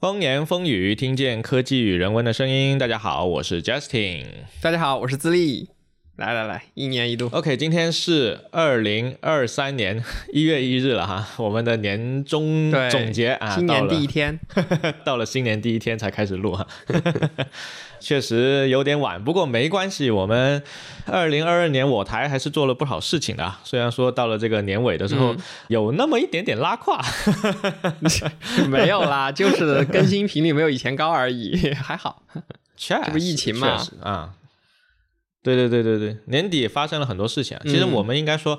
风言风语，听见科技与人文的声音。大家好，我是 Justin。大家好，我是自立。来来来，一年一度。OK，今天是二零二三年一月一日了哈，我们的年终总结啊，新年第一天，到了新年第一天才开始录哈。确实有点晚，不过没关系。我们二零二二年我台还是做了不少事情的，虽然说到了这个年尾的时候有那么一点点拉胯，没有啦，就是更新频率没有以前高而已，还好。这不疫情嘛啊，对对对对对，年底发生了很多事情。其实我们应该说，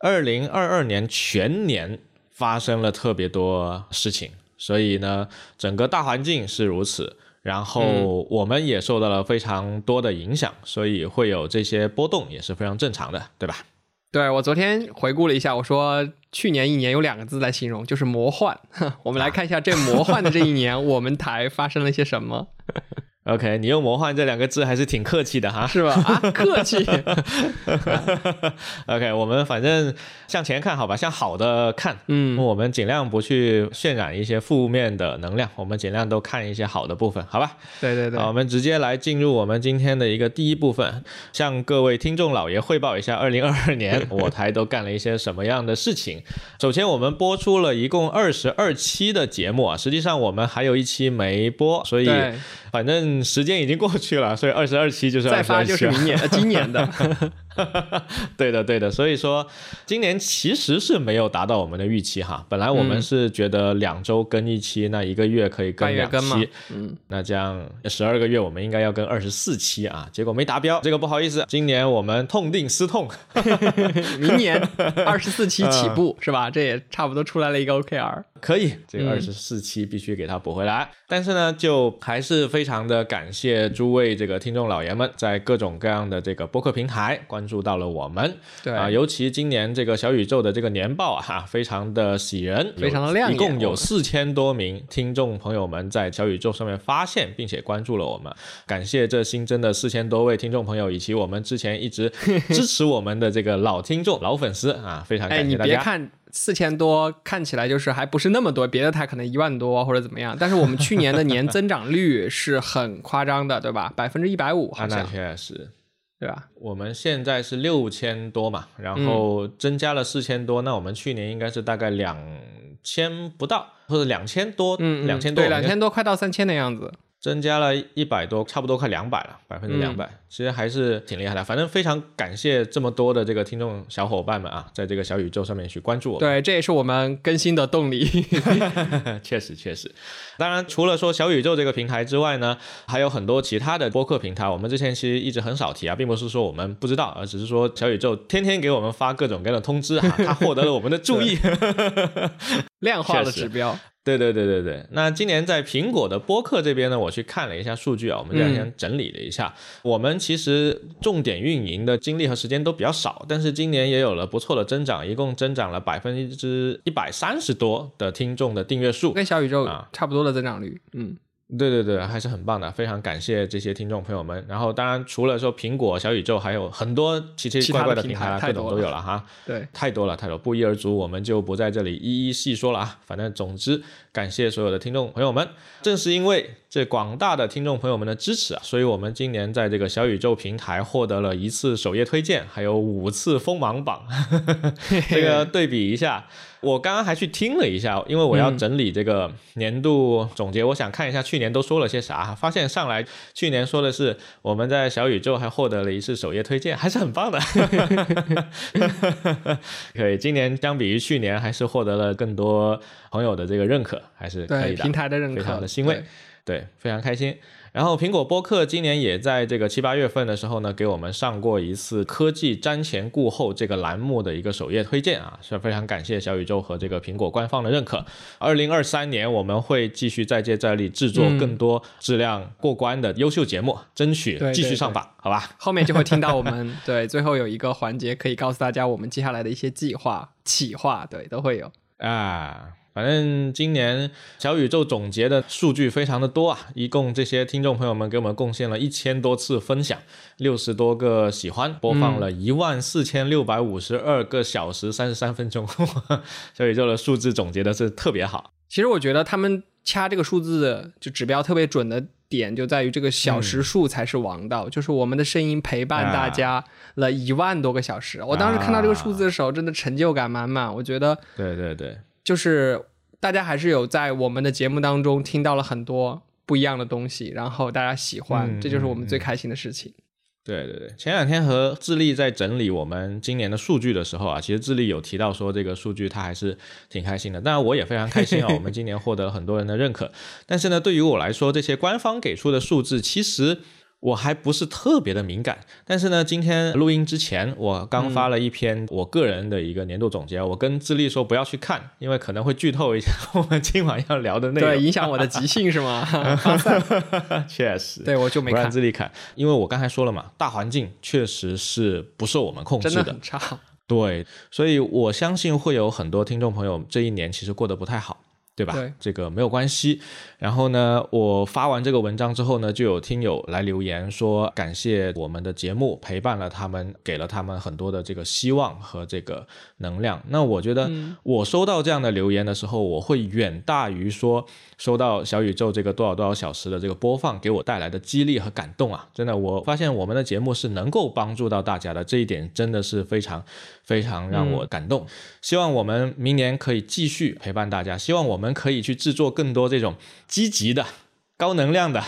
二零二二年全年发生了特别多事情，所以呢，整个大环境是如此。然后我们也受到了非常多的影响，所以会有这些波动也是非常正常的，对吧？对我昨天回顾了一下，我说去年一年有两个字来形容，就是魔幻。我们来看一下这魔幻的这一年，我们台发生了些什么。OK，你用“魔幻”这两个字还是挺客气的哈，是吧？啊，客气。OK，我们反正向前看好吧，向好的看。嗯，我们尽量不去渲染一些负面的能量，我们尽量都看一些好的部分，好吧？对对对。好，我们直接来进入我们今天的一个第一部分，向各位听众老爷汇报一下，二零二二年 我台都干了一些什么样的事情。首先，我们播出了一共二十二期的节目啊，实际上我们还有一期没播，所以反正。时间已经过去了，所以二十二期就是再发就是明年呃今年的。对的，对的，所以说今年其实是没有达到我们的预期哈。本来我们是觉得两周更一期，那一个月可以更两期，嗯，那这样十二个月我们应该要更二十四期啊，结果没达标，这个不好意思，今年我们痛定思痛，明年二十四期起步是吧？这也差不多出来了一个 OKR，可以，这个二十四期必须给它补回来。但是呢，就还是非常的感谢诸位这个听众老爷们，在各种各样的这个播客平台关。关注到了我们，对啊，尤其今年这个小宇宙的这个年报啊，非常的喜人，非常的亮眼，一共有四千多名听众朋友们在小宇宙上面发现并且关注了我们，感谢这新增的四千多位听众朋友，以及我们之前一直支持我们的这个老听众、老粉丝啊，非常感谢大家。你别看四千多，看起来就是还不是那么多，别的台可能一万多或者怎么样，但是我们去年的年增长率是很夸张的，对吧？百分之一百五，好像那确实。对吧？我们现在是六千多嘛，然后增加了四千多，那我们去年应该是大概两千不到，或者两千多，嗯，两千多，对，两千多，快到三千的样子。增加了一百多，差不多快两百了，百分之两百，其实还是挺厉害的。反正非常感谢这么多的这个听众小伙伴们啊，在这个小宇宙上面去关注我。对，这也是我们更新的动力。确实，确实。当然，除了说小宇宙这个平台之外呢，还有很多其他的播客平台。我们之前其实一直很少提啊，并不是说我们不知道，而只是说小宇宙天天给我们发各种各样的通知啊，他获得了我们的注意，量化的指标。对对对对对，那今年在苹果的播客这边呢，我去看了一下数据啊，我们这两天整理了一下，我们其实重点运营的精力和时间都比较少，但是今年也有了不错的增长，一共增长了百分之一百三十多的听众的订阅数，跟小宇宙啊。差不多的增长率，嗯。对对对，还是很棒的，非常感谢这些听众朋友们。然后，当然除了说苹果、小宇宙，还有很多奇奇怪怪的平台，各种都有了哈。对，太多了，太多，不一而足，我们就不在这里一一细说了啊。反正总之，感谢所有的听众朋友们。正是因为这广大的听众朋友们的支持啊，所以我们今年在这个小宇宙平台获得了一次首页推荐，还有五次锋芒榜。这个对比一下。我刚刚还去听了一下，因为我要整理这个年度总结，我想看一下去年都说了些啥。发现上来去年说的是我们在小宇宙还获得了一次首页推荐，还是很棒的。可以，今年相比于去年还是获得了更多朋友的这个认可，还是可以的。平台的认可，非常的欣慰，对，非常开心。然后苹果播客今年也在这个七八月份的时候呢，给我们上过一次科技瞻前顾后这个栏目的一个首页推荐啊，是非常感谢小宇宙和这个苹果官方的认可。二零二三年我们会继续再接再厉，制作更多质量过关的优秀节目，争取继续上榜，好吧？后面就会听到我们对最后有一个环节可以告诉大家我们接下来的一些计划、企划，对，都会有啊。反正今年小宇宙总结的数据非常的多啊，一共这些听众朋友们给我们贡献了一千多次分享，六十多个喜欢，播放了一万四千六百五十二个小时三十三分钟，小宇宙的数字总结的是特别好。其实我觉得他们掐这个数字就指标特别准的点，就在于这个小时数才是王道，就是我们的声音陪伴大家了一万多个小时。我当时看到这个数字的时候，真的成就感满满。我觉得，对对对，就是大家还是有在我们的节目当中听到了很多不一样的东西，然后大家喜欢，这就是我们最开心的事情。对对对，前两天和智利在整理我们今年的数据的时候啊，其实智利有提到说这个数据他还是挺开心的，当然我也非常开心啊，我们今年获得了很多人的认可。但是呢，对于我来说，这些官方给出的数字其实。我还不是特别的敏感，但是呢，今天录音之前，我刚发了一篇我个人的一个年度总结。我跟智利说不要去看，因为可能会剧透一下 我们今晚要聊的内容，对，影响我的即兴是吗？确实，对我就没看智利看，因为我刚才说了嘛，大环境确实是不受我们控制的，真的很差。对，所以我相信会有很多听众朋友这一年其实过得不太好。对吧？对，这个没有关系。然后呢，我发完这个文章之后呢，就有听友来留言说，感谢我们的节目陪伴了他们，给了他们很多的这个希望和这个能量。那我觉得，我收到这样的留言的时候，我会远大于说收到小宇宙这个多少多少小时的这个播放给我带来的激励和感动啊！真的，我发现我们的节目是能够帮助到大家的，这一点真的是非常非常让我感动。希望我们明年可以继续陪伴大家，希望我。们可以去制作更多这种积极的、高能量的、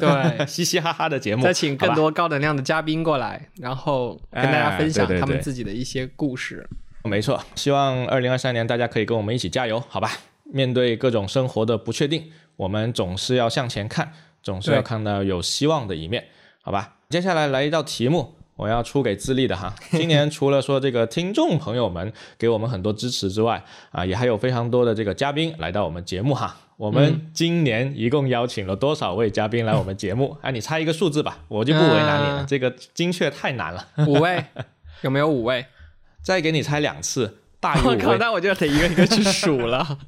对 嘻嘻哈哈的节目，再请更多高能量的嘉宾过来，然后跟大家分享他们自己的一些故事。没错，希望二零二三年大家可以跟我们一起加油，好吧？面对各种生活的不确定，我们总是要向前看，总是要看到有希望的一面，好吧？接下来来一道题目。我要出给自立的哈，今年除了说这个听众朋友们给我们很多支持之外，啊，也还有非常多的这个嘉宾来到我们节目哈。我们今年一共邀请了多少位嘉宾来我们节目？哎，你猜一个数字吧，我就不为难你了，这个精确太难了。五位，有没有五位？再给你猜两次，大于五位。那我就得一个一个去数了。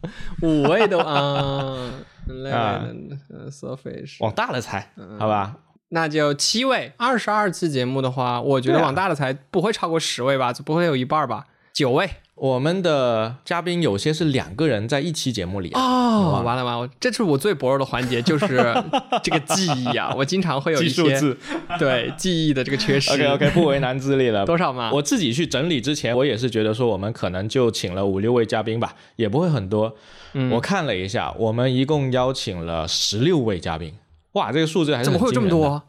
五位的啊，嗯，surface，往大了猜，好吧？那就七位，二十二期节目的话，我觉得往大了猜不会超过十位吧，不会有一半吧？九位，我们的嘉宾有些是两个人在一期节目里哦，完了完了，这是我最薄弱的环节，就是 这个记忆啊，我经常会有一些对记忆的这个缺失。OK OK，不为难自立了。多少嘛？我自己去整理之前，我也是觉得说我们可能就请了五六位嘉宾吧，也不会很多。我看了一下，我们一共邀请了十六位嘉宾。哇，这个数字还是怎么会有这么多？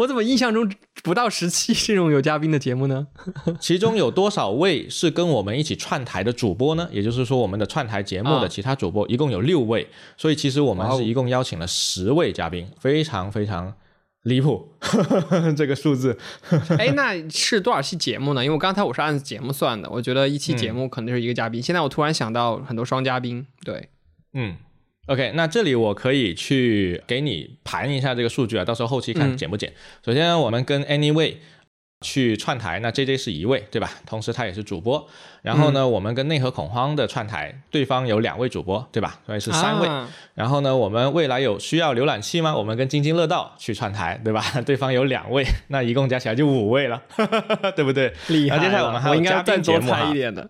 我怎么印象中不到十期这种有嘉宾的节目呢？其中有多少位是跟我们一起串台的主播呢？也就是说，我们的串台节目的其他主播一共有六位，所以其实我们是一共邀请了十位嘉宾，非常非常离谱 这个数字。哎，那是多少期节目呢？因为刚才我是按节目算的，我觉得一期节目可能就是一个嘉宾。现在我突然想到很多双嘉宾，对，嗯。OK，那这里我可以去给你盘一下这个数据啊，到时候后期看减不减。首先，我们跟 Anyway 去串台，那 JJ 是一位，对吧？同时他也是主播。然后呢，我们跟内核恐慌的串台，对方有两位主播，对吧？所以是三位。然后呢，我们未来有需要浏览器吗？我们跟津津乐道去串台，对吧？对方有两位，那一共加起来就五位了，对不对？厉害。接下来我们还有嘉宾节目一点的。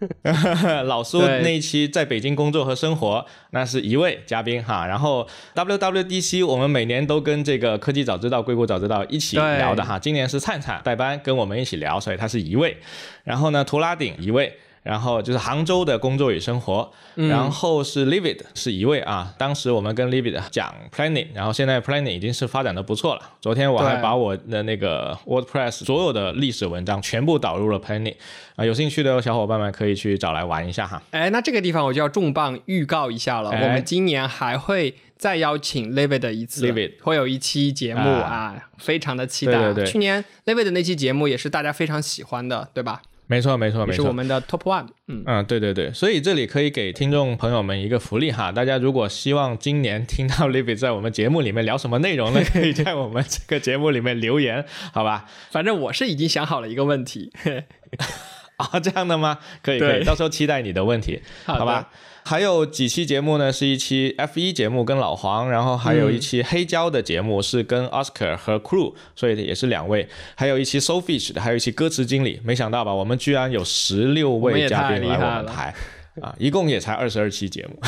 老苏那一期在北京工作和生活，那是一位嘉宾哈。然后 WWDC 我们每年都跟这个科技早知道、硅谷早知道一起聊的哈。今年是灿灿代班跟我们一起聊，所以他是一位。然后呢，图拉顶一位。然后就是杭州的工作与生活，然后是 Livid 是一位啊。当时我们跟 Livid 讲 Planning，然后现在 Planning 已经是发展的不错了。昨天我还把我的那个 WordPress 所有的历史文章全部导入了 Planning，啊，有兴趣的小伙伴们可以去找来玩一下哈。哎，那这个地方我就要重磅预告一下了，我们今年还会再邀请 Livid 一次，Livid 会有一期节目啊，非常的期待。对对对，去年 Livid 那期节目也是大家非常喜欢的，对吧？没错，没错，没错，是我们的 top one。嗯嗯，对对对，所以这里可以给听众朋友们一个福利哈，大家如果希望今年听到 Libby 在我们节目里面聊什么内容呢？可以在我们这个节目里面留言，好吧？反正我是已经想好了一个问题。啊，这样的吗？可以，可以，到时候期待你的问题，好吧？还有几期节目呢？是一期 F 一节目跟老黄，然后还有一期黑胶的节目是跟 Oscar 和 Crew，所以也是两位。还有一期 SoFish 的，还有一期歌词经理。没想到吧？我们居然有十六位嘉宾来我们台，啊，一共也才二十二期节目，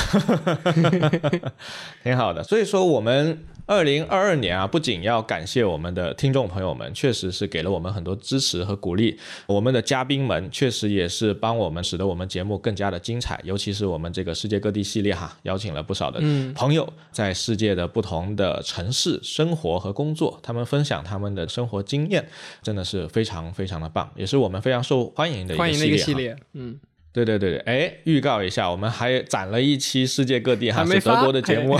挺好的。所以说我们。二零二二年啊，不仅要感谢我们的听众朋友们，确实是给了我们很多支持和鼓励。我们的嘉宾们确实也是帮我们，使得我们节目更加的精彩。尤其是我们这个世界各地系列哈，邀请了不少的朋友，在世界的不同的城市生活和工作，他们分享他们的生活经验，真的是非常非常的棒，也是我们非常受欢迎的一个系列。嗯。对对对对，哎，预告一下，我们还攒了一期世界各地哈是德国的节目，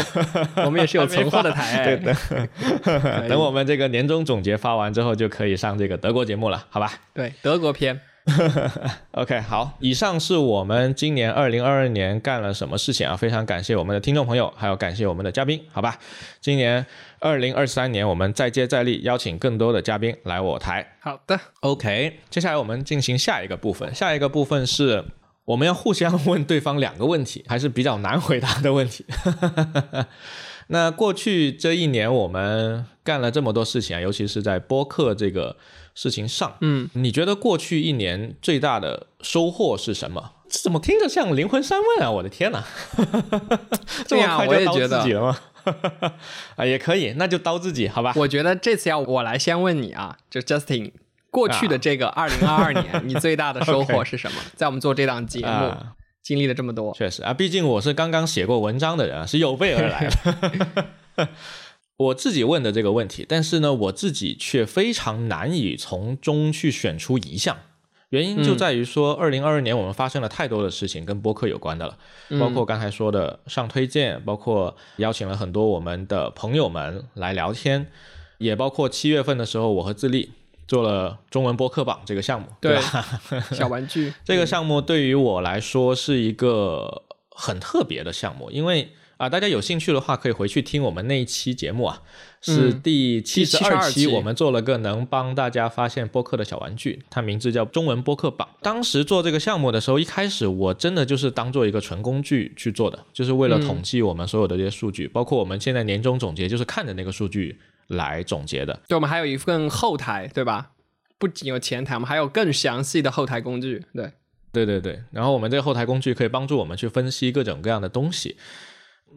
我们也是有存货的台，对的。等我们这个年终总结发完之后，就可以上这个德国节目了，好吧？对，德国篇。OK，好，以上是我们今年二零二二年干了什么事情啊？非常感谢我们的听众朋友，还有感谢我们的嘉宾，好吧？今年二零二三年，我们再接再厉，邀请更多的嘉宾来我台。好的，OK，接下来我们进行下一个部分，下一个部分是。我们要互相 问对方两个问题，还是比较难回答的问题。那过去这一年，我们干了这么多事情啊，尤其是在播客这个事情上，嗯，你觉得过去一年最大的收获是什么？怎么听着像灵魂三问啊？我的天哪！这么快就刀自己了吗？啊，也可以，那就刀自己，好吧？我觉得这次要我来先问你啊，就 Justin。过去的这个二零二二年，你最大的收获 是什么？在我们做这档节目，经历了这么多，确实啊，毕竟我是刚刚写过文章的人，是有备而来的。我自己问的这个问题，但是呢，我自己却非常难以从中去选出一项，原因就在于说，二零二二年我们发生了太多的事情跟播客有关的了，包括刚才说的上推荐，包括邀请了很多我们的朋友们来聊天，也包括七月份的时候，我和自立。做了中文播客榜这个项目，对吧？小玩具 这个项目对于我来说是一个很特别的项目，因为啊，大家有兴趣的话可以回去听我们那一期节目啊，是第七十二期，我们做了个能帮大家发现播客的小玩具，它名字叫中文播客榜。当时做这个项目的时候，一开始我真的就是当做一个纯工具去做的，就是为了统计我们所有的这些数据，包括我们现在年终总结，就是看着那个数据。来总结的，对，我们还有一份后台，对吧？不仅有前台，我们还有更详细的后台工具，对，对对对。然后我们这个后台工具可以帮助我们去分析各种各样的东西，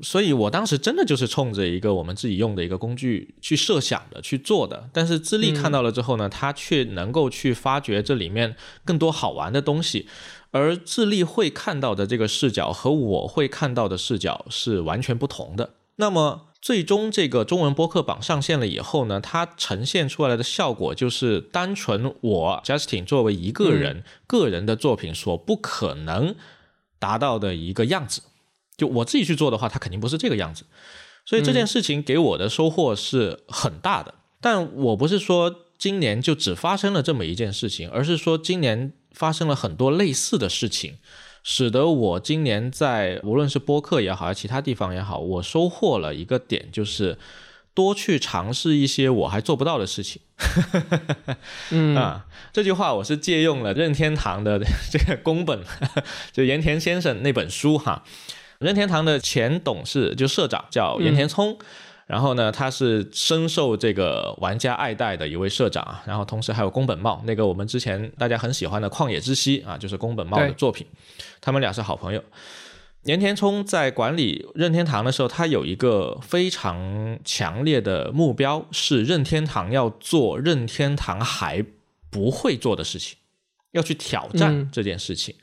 所以我当时真的就是冲着一个我们自己用的一个工具去设想的去做的。但是资历看到了之后呢，他却能够去发掘这里面更多好玩的东西，而智利会看到的这个视角和我会看到的视角是完全不同的。那么。最终这个中文播客榜上线了以后呢，它呈现出来的效果就是单纯我 Justin 作为一个人个人的作品所不可能达到的一个样子。就我自己去做的话，它肯定不是这个样子。所以这件事情给我的收获是很大的。但我不是说今年就只发生了这么一件事情，而是说今年发生了很多类似的事情。使得我今年在无论是播客也好，还是其他地方也好，我收获了一个点，就是多去尝试一些我还做不到的事情。嗯啊，这句话我是借用了任天堂的 这个宫本，就岩田先生那本书哈。任天堂的前董事就社长叫岩田聪。然后呢，他是深受这个玩家爱戴的一位社长啊。然后同时还有宫本茂，那个我们之前大家很喜欢的《旷野之息》啊，就是宫本茂的作品。他们俩是好朋友。岩田聪在管理任天堂的时候，他有一个非常强烈的目标，是任天堂要做任天堂还不会做的事情，要去挑战这件事情。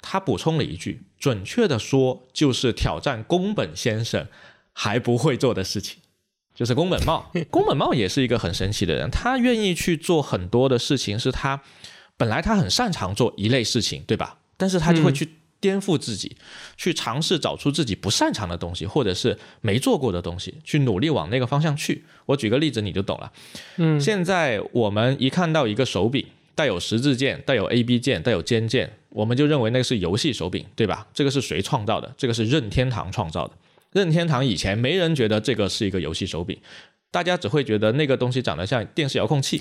他补充了一句，准确的说，就是挑战宫本先生。还不会做的事情，就是宫本茂。宫本茂也是一个很神奇的人，他愿意去做很多的事情，是他本来他很擅长做一类事情，对吧？但是他就会去颠覆自己，去尝试找出自己不擅长的东西，或者是没做过的东西，去努力往那个方向去。我举个例子你就懂了。嗯，现在我们一看到一个手柄带有十字键、带有 A B 键、带有尖键，我们就认为那个是游戏手柄，对吧？这个是谁创造的？这个是任天堂创造的。任天堂以前没人觉得这个是一个游戏手柄，大家只会觉得那个东西长得像电视遥控器，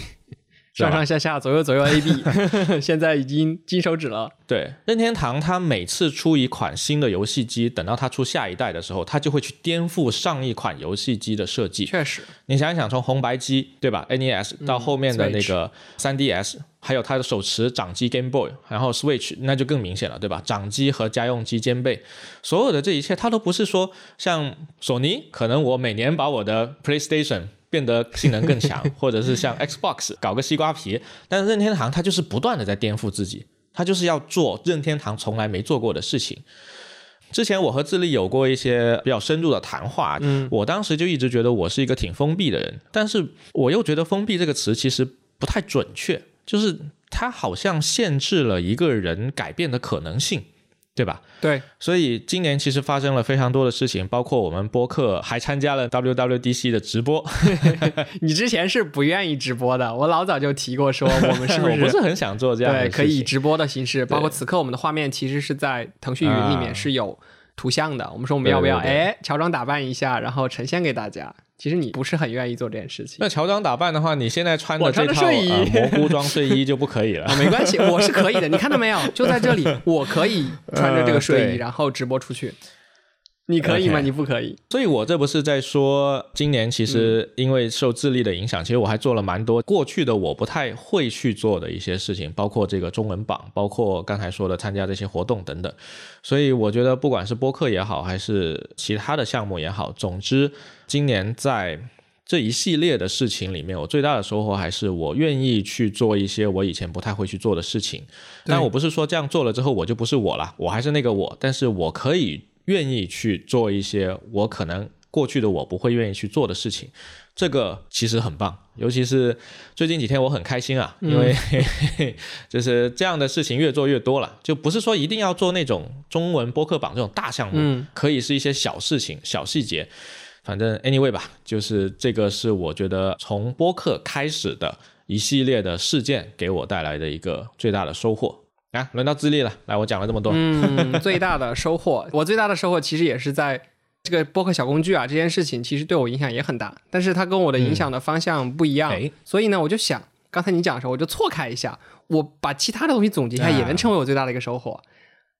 上上下下左右左右 A B，现在已经金手指了。对，任天堂它每次出一款新的游戏机，等到它出下一代的时候，它就会去颠覆上一款游戏机的设计。确实，你想一想，从红白机对吧，NES 到后面的那个 3DS，、还有它的手持掌机 Game Boy，然后 Switch，那就更明显了，对吧？掌机和家用机兼备，所有的这一切，它都不是说像索尼，可能我每年把我的 PlayStation 变得性能更强，或者是像 Xbox 搞个西瓜皮，但是任天堂它就是不断的在颠覆自己，它就是要做任天堂从来没做过的事情。之前我和智利有过一些比较深入的谈话，嗯，我当时就一直觉得我是一个挺封闭的人，但是我又觉得“封闭”这个词其实不太准确，就是它好像限制了一个人改变的可能性，对吧？对，所以今年其实发生了非常多的事情，包括我们播客还参加了 WWDC 的直播。你之前是不愿意直播的，我老早就提过说我们是不 我是不是很想做这样的对，可以以直播的形式，包括此刻我们的画面其实是在腾讯云里面是有图像的。我们说我们要不要哎乔装打扮一下，然后呈现给大家？其实你不是很愿意做这件事情。那乔装打扮的话，你现在穿的这套着睡衣呃 蘑菇装睡衣就不可以了。啊，没关系，我是可以的。你看到没有？就在这里，我可以穿着这个睡衣，呃然后直播出去。你可以吗你不可以。所以我这不是在说，今年其实因为受智力的影响，其实我还做了蛮多过去的我不太会去做的一些事情，包括这个中文榜，包括刚才说的参加这些活动等等。所以我觉得，不管是播客也好，还是其他的项目也好，总之今年在。这一系列的事情里面，我最大的收获还是我愿意去做一些我以前不太会去做的事情。但我不是说这样做了之后我就不是我了，我还是那个我，但是我可以愿意去做一些我可能过去的我不会愿意去做的事情，这个其实很棒。尤其是最近几天我很开心啊，因为、就是这样的事情越做越多了，就不是说一定要做那种中文播客榜这种大项目，嗯可以是一些小事情、小细节。反正 anyway 吧，就是这个是我觉得从播客开始的一系列的事件给我带来的一个最大的收获。啊，轮到智利了，来，我讲了这么多，嗯，最大的收获，我最大的收获其实也是在这个播客小工具啊这件事情，其实对我影响也很大，但是它跟我的影响的方向不一样，哎所以呢，我就想，刚才你讲的时候，我就错开一下，我把其他的东西总结一下，啊也能成为我最大的一个收获。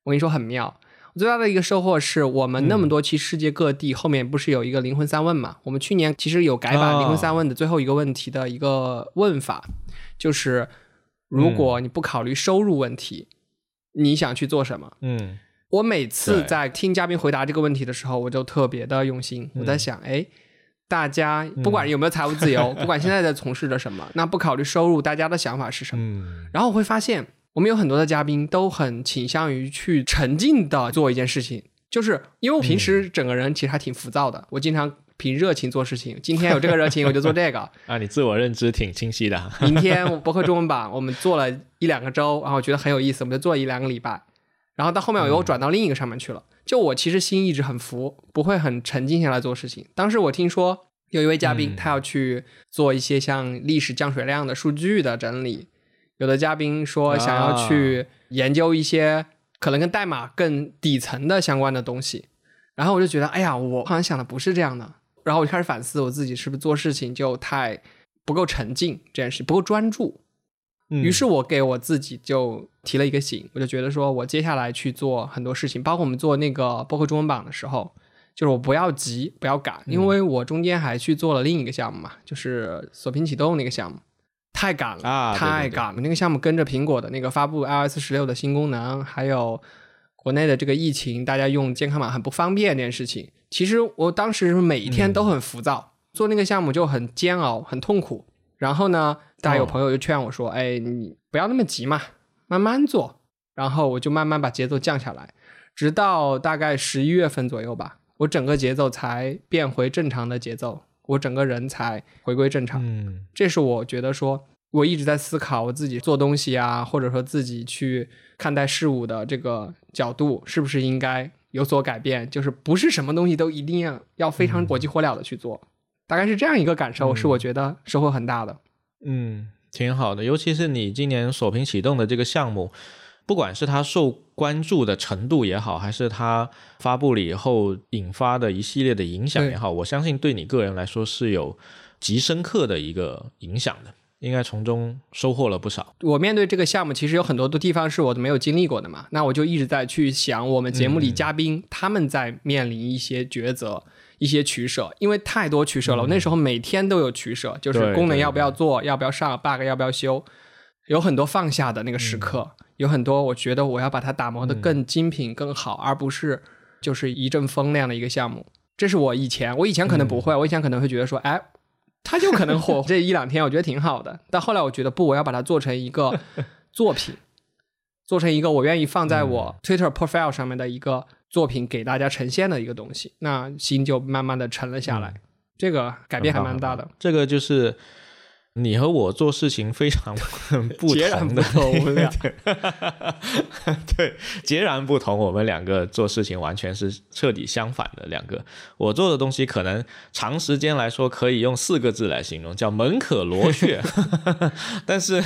我跟你说很妙。我最大的一个收获是我们那么多期世界各地后面不是有一个灵魂三问嘛？我们去年其实有改版哦灵魂三问的最后一个问题的一个问法，就是如果你不考虑收入问题，你想去做什么？嗯我每次在听嘉宾回答这个问题的时候，我就特别的用心。我在想，哎，大家不管有没有财务自由，不管现在在从事着什么，那不考虑收入，大家的想法是什么？嗯然后我会发现，我们有很多的嘉宾都很倾向于去沉浸的做一件事情，就是因为我平时整个人其实还挺浮躁的，我经常凭热情做事情。今天有这个热情，我就做这个；啊，你自我认知挺清晰的，明天我博客中文版我们做了一两个周，然后我觉得很有意思，我们就做了一两个礼拜。然后到后面我又转到另一个上面去了。就我其实心一直很浮，不会很沉静下来做事情。当时我听说有一位嘉宾，嗯他要去做一些像历史降水量的数据的整理，有的嘉宾说想要去研究一些可能跟代码更底层的相关的东西。然后我就觉得，哎呀，我好像想的不是这样的。然后我就开始反思我自己是不是做事情就太不够沉静，这件事不够专注。嗯于是我给我自己就提了一个醒，我就觉得说我接下来去做很多事情，包括我们做那个播客中文榜的时候，就是我不要急，不要赶，因为我中间还去做了另一个项目嘛，就是锁屏启动那个项目，太赶了，啊对对对太赶了。那个项目跟着苹果的那个发布 iOS 十六的新功能，还有国内的这个疫情，大家用健康码很不方便这件事情，其实我当时每一天都很浮躁，做那个项目就很煎熬，很痛苦。然后呢，大家有哦朋友就劝我说：“哎，你不要那么急嘛，慢慢做。”然后我就慢慢把节奏降下来，直到大概十一月份左右吧，我整个节奏才变回正常的节奏，我整个人才回归正常。嗯这是我觉得说，我一直在思考我自己做东西啊，或者说自己去看待事物的这个角度，是不是应该有所改变？就是不是什么东西都一定要要非常火急火燎的去做，大概是这样一个感受，是我觉得收获很大的。嗯，挺好的。尤其是你今年锁屏启动的这个项目，不管是它受关注的程度也好，还是它发布了以后引发的一系列的影响也好，我相信对你个人来说是有极深刻的一个影响的。应该从中收获了不少。我面对这个项目，其实有很多的地方是我都没有经历过的嘛，那我就一直在去想，我们节目里嘉宾、他们在面临一些抉择、一些取舍，因为太多取舍了。我那时候每天都有取舍，就是功能要不要做，要不要上，bug 要不要修，有很多放下的那个时刻，有很多我觉得我要把它打磨的更精品、更好，而不是就是一阵风那样的一个项目。这是我以前，我以前可能不会，我以前可能会觉得说，哎，它就可能火 这一两天，我觉得挺好的。但后来我觉得不，我要把它做成一个 作品，做成一个我愿意放在我 Twitter profile 上面的一个作品，给大家呈现的一个东西。那心就慢慢的沉了下来，这个改变还蛮大的。这个就是你和我做事情非常不 截然不同的，同，我们俩 对，截然不同。我们两个做事情完全是彻底相反的两个。我做的东西可能长时间来说可以用四个字来形容，叫门可罗雀。但是，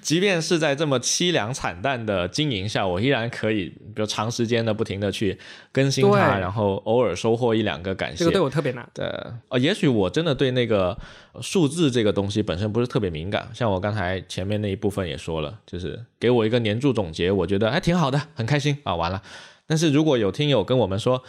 即便是在这么凄凉惨淡的经营下，我依然可以，比如长时间的不停的去更新它，然后偶尔收获一两个感谢。这个对我特别难。对呃，也许我真的对那个数字这个东西本身不是特别敏感，像我刚才前面那一部分也说了，就是给我一个年度总结，我觉得还挺好的，很开心啊，完了。但是如果有听友跟我们说，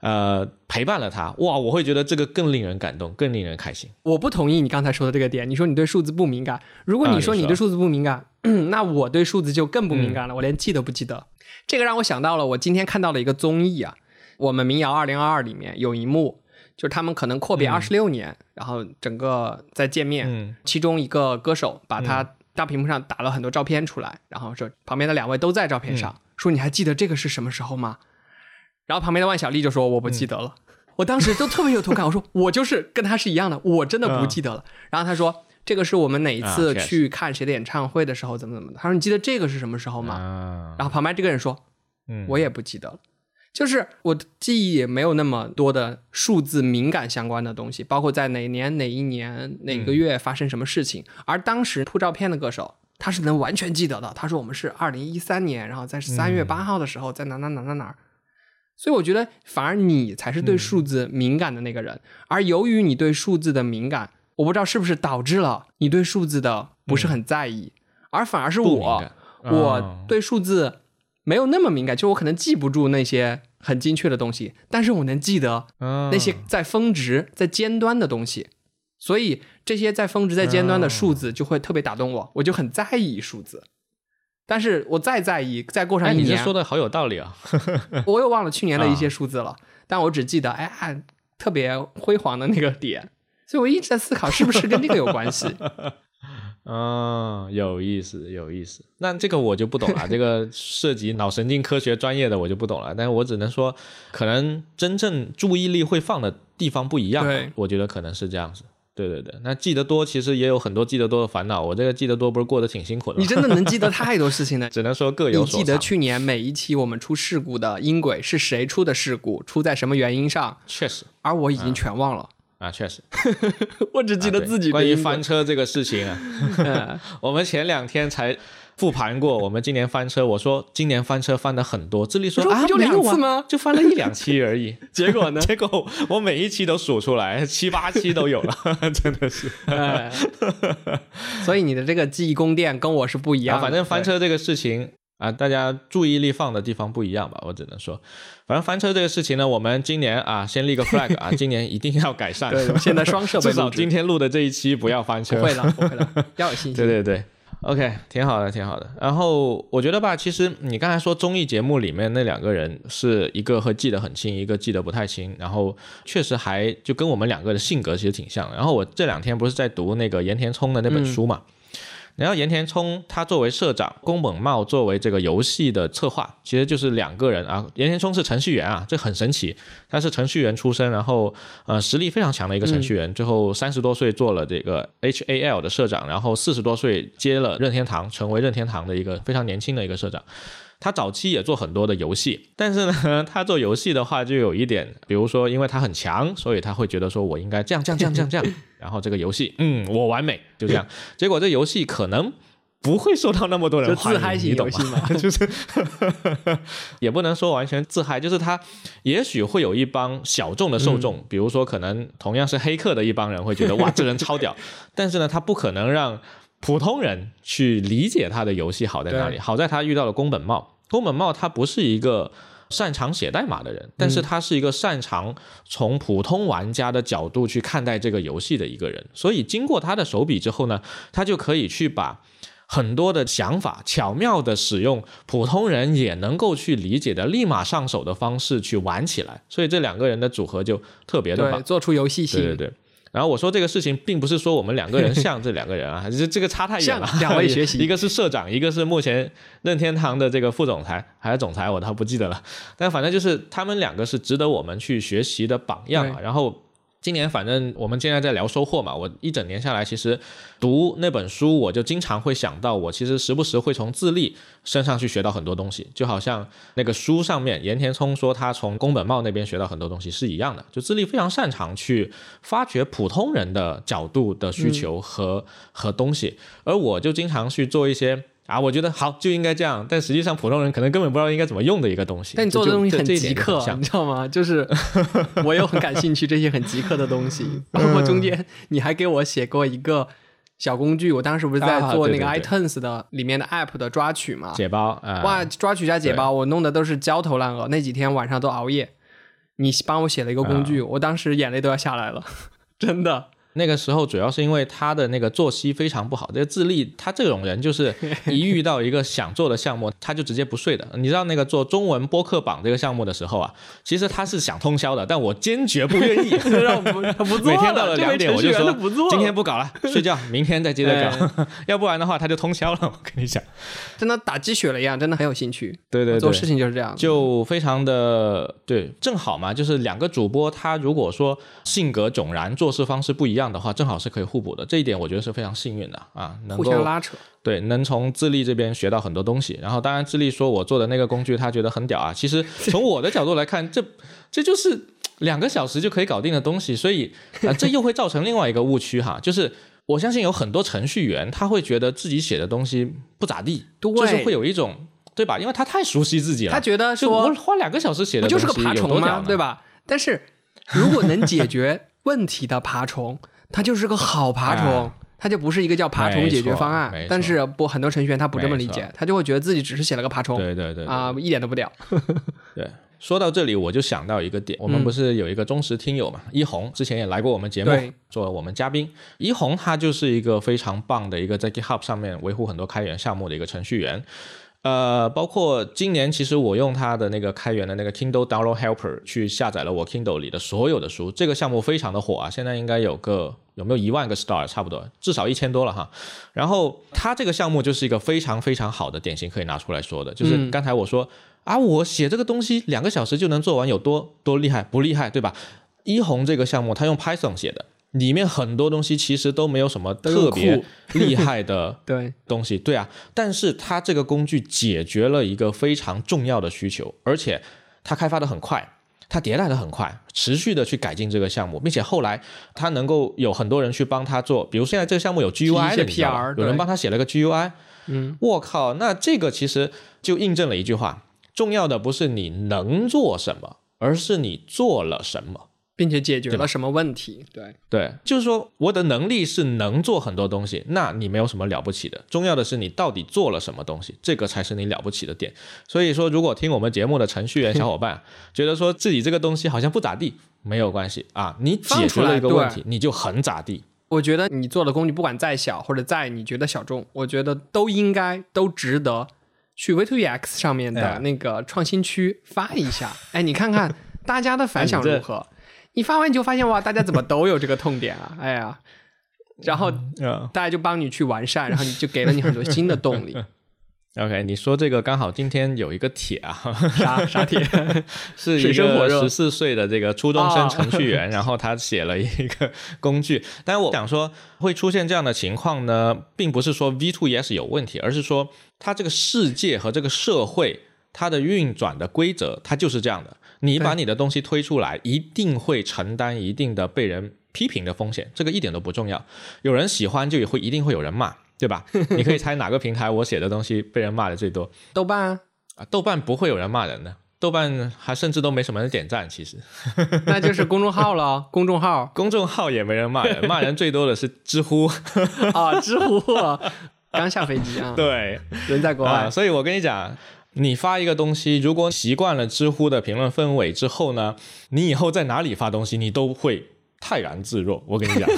呃，陪伴了他，哇，我会觉得这个更令人感动，更令人开心。我不同意你刚才说的这个点。你说你对数字不敏感，如果啊你说你说你对数字不敏感，那我对数字就更不敏感了，我连记都不记得。这个让我想到了我今天看到了一个综艺啊，我们民谣二零二二里面有一幕，就是他们可能阔别二十六年，然后整个再见面，嗯其中一个歌手把他大屏幕上打了很多照片出来，然后说旁边的两位都在照片上，说你还记得这个是什么时候吗？然后旁边的万晓利就说我不记得了。我当时都特别有同感，我说 我就是跟他是一样的，我真的不记得了。然后他说这个是我们哪一次去看谁的演唱会的时候怎么怎么的。他说你记得这个是什么时候吗？啊，然后旁边这个人说嗯，我也不记得了。就是我的记忆也没有那么多的数字敏感相关的东西，包括在哪年哪一年哪个月发生什么事情。而当时铺照片的歌手，他是能完全记得的。他说我们是二零一三年，然后在三月八号的时候在哪哪哪哪哪儿。所以我觉得反而你才是对数字敏感的那个人，而由于你对数字的敏感，我不知道是不是导致了你对数字的不是很在意，而反而是我我啊对数字没有那么敏感，就我可能记不住那些很精确的东西，但是我能记得啊那些在峰值、在尖端的东西，所以这些在峰值、在尖端的数字就会特别打动我，我就很在意数字。但是我再在意，再过上哎，一年，你这说的好有道理啊。我又忘了去年的一些数字了，但我只记得哎呀特别辉煌的那个点，所以我一直在思考是不是跟这个有关系。啊，有意思，有意思。那这个我就不懂了，这个涉及脑神经科学专业的我就不懂了。但是我只能说，可能真正注意力会放的地方不一样对。我觉得可能是这样子。对对对，那记得多其实也有很多记得多的烦恼。我这个记得多不是过得挺辛苦的吗？你真的能记得 太多事情呢。只能说各有你所长。记得去年每一期我们出事故的音轨是谁出的事故，出在什么原因上？确实而我已经全忘了，啊，确实。我只记得自己的关于翻车这个事情 我们前两天才复盘过，我们今年翻车。我说今年翻车翻的很多，智利说啊就两次吗就翻了一两期而已。结果呢？结果我每一期都数出来，七八期都有了，真的是。哎，所以你的这个记忆宫殿跟我是不一样。反正翻车这个事情啊，大家注意力放的地方不一样吧，我只能说，反正翻车这个事情呢，我们今年啊，先立个 flag 啊，今年一定要改善。对，现在双设备 至少今天录的这一期不要翻车。不会了，不会了，要有信心。对对对，OK，挺好的，挺好的。然后我觉得吧，其实你刚才说综艺节目里面那两个人是一个会记得很清，一个记得不太清，然后确实还就跟我们两个的性格其实挺像。然后我这两天不是在读那个岩田聪的那本书嘛。然后岩田聪他作为社长，宫本茂作为这个游戏的策划，其实就是两个人啊。岩田聪是程序员啊，这很神奇，他是程序员出身，然后呃实力非常强的一个程序员，最后三十多岁做了这个 HAL 的社长，然后四十多岁接了任天堂，成为任天堂的一个非常年轻的一个社长。他早期也做很多的游戏，但是呢，他做游戏的话就有一点，比如说，因为他很强，所以他会觉得说我应该这样这样这样这样这样，然后这个游戏，嗯，我完美，就这样。结果这游戏可能不会受到那么多人就欢迎，自嗨型你懂游戏吗？嘛，就是也不能说完全自嗨，就是他也许会有一帮小众的受众，比如说可能同样是黑客的一帮人会觉得哇这人超屌，但是呢，他不可能让普通人去理解他的游戏好在哪里。好在他遇到了宫本茂，宫本茂他不是一个擅长写代码的人，但是他是一个擅长从普通玩家的角度去看待这个游戏的一个人。所以经过他的手笔之后呢，他就可以去把。很多的想法，巧妙的使用普通人也能够去理解的、立马上手的方式去玩起来，所以这两个人的组合就特别的棒对，。做出游戏性，对对对。然后我说这个事情，并不是说我们两个人像这两个人啊，这这个差太远了。两位学习一个是社长，一个是目前任天堂的这个副总裁还是总裁，我倒不记得了。但反正就是他们两个是值得我们去学习的榜样啊。然后今年反正我们现在在聊收获嘛，我一整年下来，其实读那本书，我就经常会想到，我其实时不时会从自立身上去学到很多东西，就好像那个书上面岩田聪说他从宫本茂那边学到很多东西是一样的，就自立非常擅长去发掘普通人的角度的需求和、和东西，而我就经常去做一些。啊，我觉得好就应该这样，但实际上普通人可能根本不知道应该怎么用的一个东西。但你做的东西很极客，你知道吗？就是 我又很感兴趣这些很极客的东西。包括中间你还给我写过一个小工具，我当时不是在啊做那个 iTunes 的里面的 App 的抓取嘛？解包啊，哇，抓取加解包，我弄的都是焦头烂额，那几天晚上都熬夜。你帮我写了一个工具，我当时眼泪都要下来了，真的。那个时候主要是因为他的那个作息非常不好，这个自立，他这种人就是 一遇到一个想做的项目，他就直接不睡的。你知道那个做中文播客榜这个项目的时候啊，其实他是想通宵的，但我坚决不愿意，让不不 做每天到了这两点我就说今天不搞了，睡觉，明天再接着搞，要不然的话他就通宵了。我跟你讲，真的打鸡血了一样，真的很有兴趣。对对对，做事情就是这样，就非常的对，正好嘛，就是两个主播，他如果说性格迥然、做事方式不一样的话，正好是可以互补的。这一点我觉得是非常幸运的啊，能互够相拉扯。对，能从智利这边学到很多东西。然后，当然智利说我做的那个工具，他觉得很屌啊。其实 从我的角度来看，这这就是两个小时就可以搞定的东西，所以啊、呃这又会造成另外一个误区哈，就是。我相信有很多程序员，他会觉得自己写的东西不咋地，就是会有一种对吧？因为他太熟悉自己了，他觉得说花两个小时写的不就是个爬虫吗？有多屌呢对吧？但是如果能解决问题的爬虫，它就是个好爬虫。它就不是一个叫爬虫解决方案但是不很多程序员他不这么理解，他就会觉得自己只是写了个爬虫对对对对啊，一点都不屌。对，说到这里，我就想到一个点，我们不是有一个忠实听友嘛，一红之前也来过我们节目对，做我们嘉宾。一红他就是一个非常棒的一个在 GitHub 上面维护很多开源项目的一个程序员。呃，包括今年其实我用它的那个开源的那个 Kindle Download Helper 去下载了我 Kindle 里的所有的书，这个项目非常的火啊，现在应该有个有没有一万个 star 差不多，至少一千多了哈。然后它这个项目就是一个非常非常好的典型可以拿出来说的，就是刚才我说、啊，我写这个东西两个小时就能做完，有多多厉害？不厉害，对吧？一红这个项目他用 Python 写的，里面很多东西其实都没有什么特别 厉害的 对，东西，对啊，但是它这个工具解决了一个非常重要的需求，而且它开发的很快，它迭代的很快，持续的去改进这个项目，并且后来它能够有很多人去帮他做，比如现在这个项目有 GUI 的，PR 有人帮他写了个 GUI，嗯，我靠，那这个其实就印证了一句话：重要的不是你能做什么，而是你做了什么。并且解决了什么问题？对，对，就是说我的能力是能做很多东西，那你没有什么了不起的。重要的是你到底做了什么东西，这个才是你了不起的点。所以说，如果听我们节目的程序员小伙伴 觉得说自己这个东西好像不咋地，没有关系啊，你解决了一个问题，你就很咋地。我觉得你做的工具不管再小或者再你觉得小众，我觉得都应该都值得去 V2EX 上面的哎那个创新区发一下。哎，你看看大家的反响如何？你发完你就发现哇，大家怎么都有这个痛点啊？哎呀，然后嗯大家就帮你去完善，然后你就给了你很多新的动力。OK，你说这个刚好今天有一个帖啊，啥啥帖？是一个热十四岁的这个初中生哦程序员，然后他写了一个工具。但我想说，会出现这样的情况呢，并不是说 V2ES 有问题，而是说它这个世界和这个社会它的运转的规则，它就是这样的。你把你的东西推出来，一定会承担一定的被人批评的风险，这个一点都不重要。有人喜欢，就也会一定会有人骂，对吧？你可以猜哪个平台我写的东西被人骂的最多？豆瓣啊，啊，豆瓣不会有人骂人的，豆瓣还甚至都没什么人点赞，其实 那就是公众号了，公众号公众号也没人骂人，骂人最多的是知乎。啊，知乎啊刚下飞机啊，对，人在国啊，外，所以我跟你讲，你发一个东西，如果习惯了知乎的评论氛围之后呢，你以后在哪里发东西，你都会泰然自若。我跟你讲，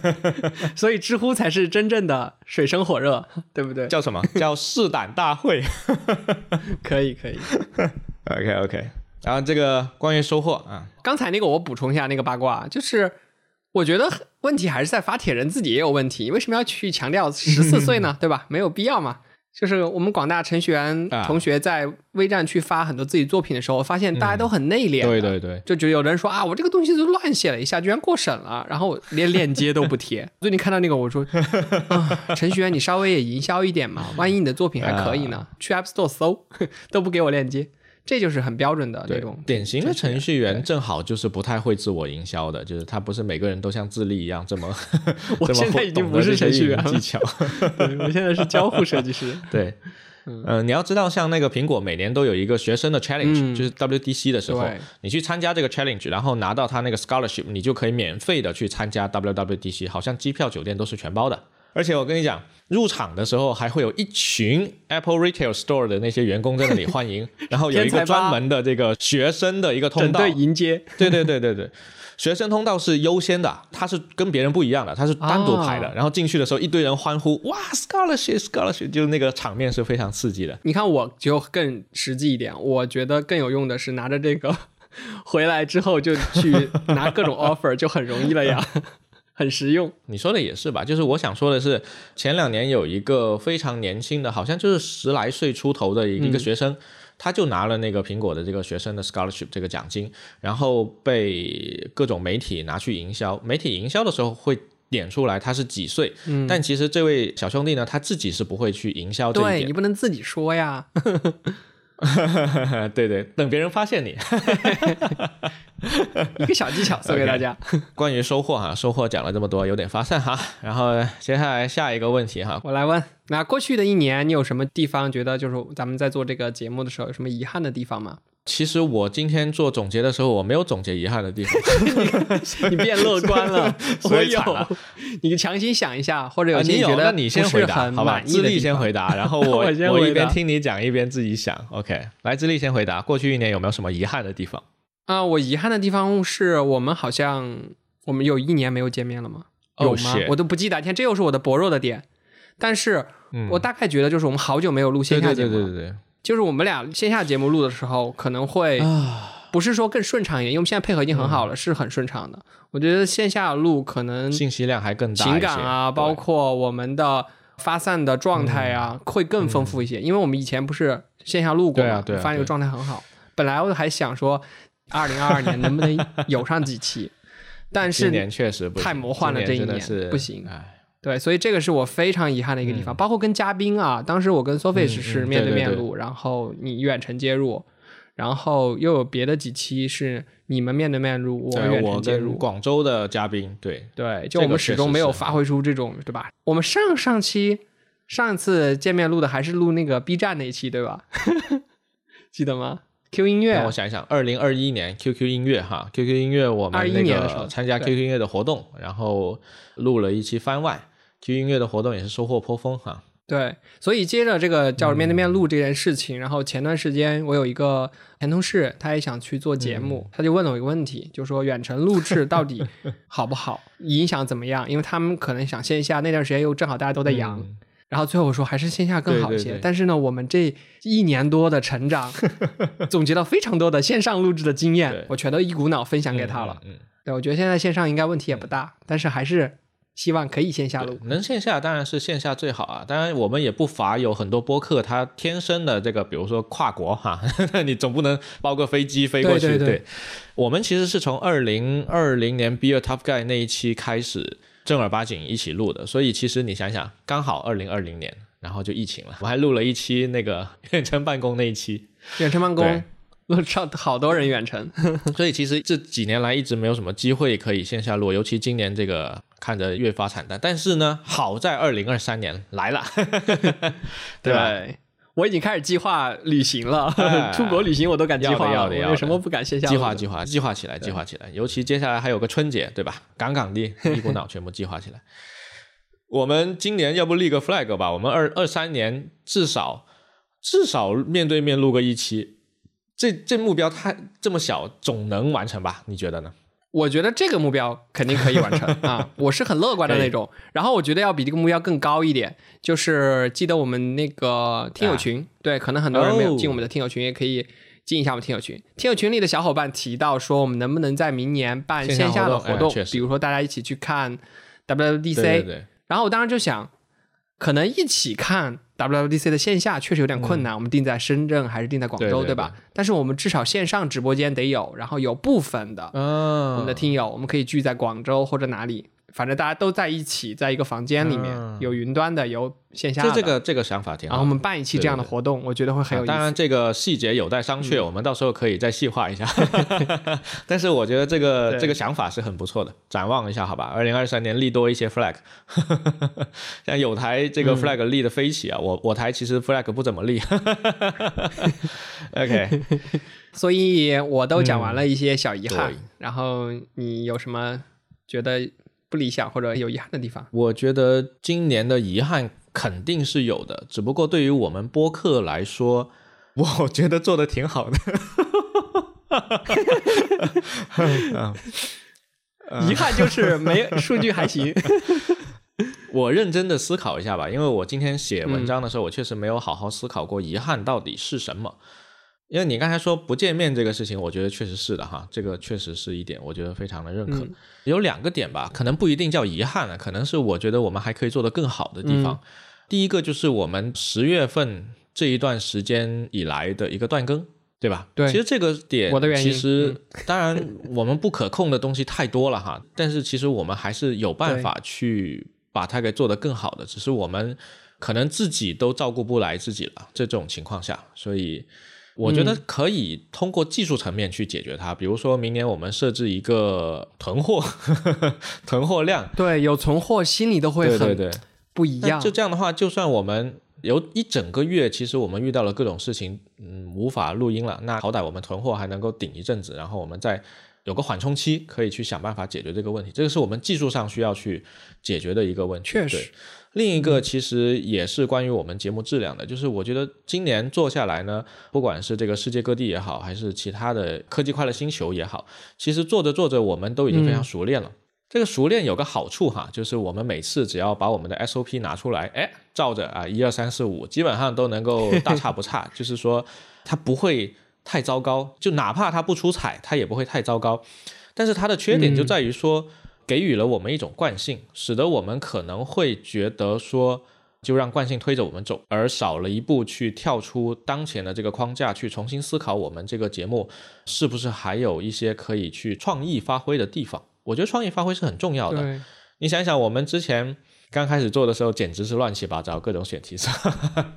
所以知乎才是真正的水深火热，对不对？叫什么叫试胆大会可以 可以。？OK OK，然后这个关于收获啊，刚才那个我补充一下那个八卦，就是我觉得问题还是在发帖人自己也有问题，为什么要去强调十四岁呢？对吧？没有必要嘛。就是我们广大程序员啊。同学在微站去发很多自己作品的时候，发现大家都很内敛、对对对，就觉得有人说啊，我这个东西就乱写了一下，居然过审了，然后连链接都不贴。最近看到那个，我说啊，程序员你稍微也营销一点嘛，万一你的作品还可以呢，去 App Store 搜 都不给我链接，这就是很标准的那种，典型的程序员正好就是不太会自我营销的，就是他不是每个人都像自立一样这么，我现在已经不是程序员了运营技巧。对我现在是交互设计师。对，嗯、你要知道，像那个苹果每年都有一个学生的 challenge，、嗯就是 WDC 的时候，你去参加这个 challenge，然后拿到他那个 scholarship，你就可以免费的去参加 WWDC，好像机票、酒店都是全包的。而且我跟你讲，入场的时候还会有一群 Apple Retail Store 的那些员工在那里欢迎，然后有一个专门的这个学生的一个通道，整队迎接，对对对对对，学生通道是优先的，它是跟别人不一样的，它是单独排的。啊。然后进去的时候，一堆人欢呼，哇，scholarship scholarship，就是那个场面是非常刺激的。你看我就更实际一点，我觉得更有用的是拿着这个 回来之后就去拿各种 offer，就很容易了呀，很实用。你说的也是吧？就是我想说的是，前两年有一个非常年轻的，好像就是十来岁出头的一个学生。他就拿了那个苹果的这个学生的 scholarship 这个奖金，然后被各种媒体拿去营销。媒体营销的时候会点出来他是几岁，嗯但其实这位小兄弟呢，他自己是不会去营销这一点对你。不能自己说呀，对对，等别人发现你。一个小技巧送给大家。关于收获哈，收获讲了这么多，有点发散哈。然后接下来下一个问题哈，我来问，那过去的一年你有什么地方觉得就是咱们在做这个节目的时候有什么遗憾的地方吗？其实我今天做总结的时候，我没有总结遗憾的地方。你变乐观了，所我有以惨了，你强行想一下，或者有啊，你有，些觉得那你先回答，好吧？智力的地方先回答，然后 我我一边听你讲一边自己想。OK，来，智力先回答。过去一年有没有什么遗憾的地方？啊、我遗憾的地方是我们好像我们有一年没有见面了吗？Oh, 有吗我都不记得。天，这又是我的薄弱的点。但是嗯我大概觉得，就是我们好久没有录线对对下节目了，对对对就是我们俩线下节目录的时候，可能会不是说更顺畅一点，因为我们现在配合已经很好了，是很顺畅的。我觉得线下录可能信息量还更大，情感啊，包括我们的发散的状态啊，会更丰富一些。因为我们以前不是线下录过嘛，对啊对啊发现这个状态很好。本来我还想说，二零二二年 能不能有上几期，但是太魔幻了这一年不行哎对，所以这个是我非常遗憾的一个地方。包括跟嘉宾啊，当时我跟 Sophie 嗯嗯是面对对对面录，然后你远程接入。然后又有别的几期是你们面对面录，我远程接入。广州的嘉宾，对，对，就我们始终没有发挥出这种，对吧？我们上上期上一次见面录的还是录那个 B 站那一期，对吧？记得吗？Q 音乐让我想一想，二零二一年 QQ 音乐哈，QQ 音乐我们21那年的时候个参加 QQ 音乐的活动，然后录了一期番外，QQ 音乐的活动也是收获颇丰哈。对，所以接着这个叫面对嗯面录这件事情，然后前段时间我有一个前同事，他也想去做节目，嗯他就问了我一个问题，就说远程录制到底 好不好，影响怎么样？因为他们可能想线下那段时间又正好大家都在阳，嗯然后最后我说还是线下更好一些。对对对但是呢，我们这一年多的成长，总结了非常多的线上录制的经验，我全都一股脑分享给他了。嗯，嗯对，我觉得现在线上应该问题也不大，但是还是希望可以线下录。嗯能线下当然是线下最好啊。当然，我们也不乏有很多播客，它天生的这个，比如说跨国哈，你总不能包个飞机飞过去。对对对我们其实是从二零二零年 Be a Tough Guy 那一期开始正儿八经一起录的，所以其实你想想，刚好二零二零年，然后就疫情了，我还录了一期那个 远程办公那一期。远程办公，我操，好多人远程。所以其实这几年来一直没有什么机会可以线下录，尤其今年这个看着越发惨淡。但是呢，好在二零二三年来了，对吧？我已经开始计划旅行了，哎 出国旅行我都敢计划了，要的要的要的我有什么不敢线下计划计划计划起来，计划起来。尤其接下来还有个春节，对吧？杠杠的，一股脑全部计划起来。我们今年要不立个 flag 吧？我们二二三年至少至少面对面录个一期，这这目标太这么小，总能完成吧？你觉得呢？我觉得这个目标肯定可以完成 啊，我是很乐观的那种。然后我觉得要比这个目标更高一点，就是记得我们那个听友群，对，可能很多人没有哦进我们的听友群，也可以进一下我们听友群。听友群里的小伙伴提到说，我们能不能在明年办线下的活动，活动哎比如说大家一起去看 WWDC，对对对，然后我当时就想，可能一起看 WWDC 的线下确实有点困难，我们定在深圳还是定在广州，嗯对对吧？但是我们至少线上直播间得有，然后有部分的嗯，我们的听友，我们可以聚在广州或者哪里，反正大家都在一起，在一个房间里面，嗯有云端的，有线下的。这这个这个想法挺好然后我。们办一期这样的活动，我觉得会很有意思。啊当然，这个细节有待商嗯榷，我们到时候可以再细化一下。但是我觉得这个这个想法是很不错的，展望一下好吧。二零二三年立多一些 flag，像有台这嗯个 flag 立的飞起啊，我我台其实 flag 不怎么立。OK，所以我都讲完了一些小遗憾，对然后你有什么觉得不理想或者有遗憾的地方？我觉得今年的遗憾肯定是有的，只不过对于我们播客来说，我觉得做的挺好的。遗憾就是没数据还行。我认真的思考一下吧，因为我今天写嗯文章的时候，我确实没有好好思考过遗憾到底是什么。因为你刚才说不见面这个事情，我觉得确实是的哈，这个确实是一点，我觉得非常的认可。嗯有两个点吧，可能不一定叫遗憾了，可能是我觉得我们还可以做得更好的地方。嗯第一个就是我们十月份这一段时间以来的一个断更，对吧？对其实这个点，我的原因嗯其实 当然我们不可控的东西太多了哈，但是其实我们还是有办法去把它给做得更好的，只是我们可能自己都照顾不来自己了，这种情况下，所以。我觉嗯得可以通过技术层面去解决它，比如说明年我们设置一个囤货 囤货量，对，有存货心里都会很对对对，不一样。就这样的话，就算我们有一整个月，其实我们遇到了各种事情，嗯，无法录音了，那好歹我们囤货还能够顶一阵子，然后我们再有个缓冲期，可以去想办法解决这个问题。这个是我们技术上需要去解决的一个问题。确实对。另一个其实也是关于我们节目质量的，就是我觉得今年做下来呢，不管是这个世界各地也好，还是其他的科技快乐星球也好，其实做着做着，我们都已经非常熟练了。这个熟练有个好处哈，就是我们每次只要把我们的 SOP 拿出来，哎，照着啊一二三四五，基本上都能够大差不差，就是说它不会太糟糕，就哪怕它不出彩，它也不会太糟糕。但是它的缺点就在于说，给予了我们一种惯性，使得我们可能会觉得说，就让惯性推着我们走，而少了一步去跳出当前的这个框架，去重新思考我们这个节目是不是还有一些可以去创意发挥的地方。我觉得创意发挥是很重要的。你想一想，我们之前刚开始做的时候，简直是乱七八糟，各种选题是吧？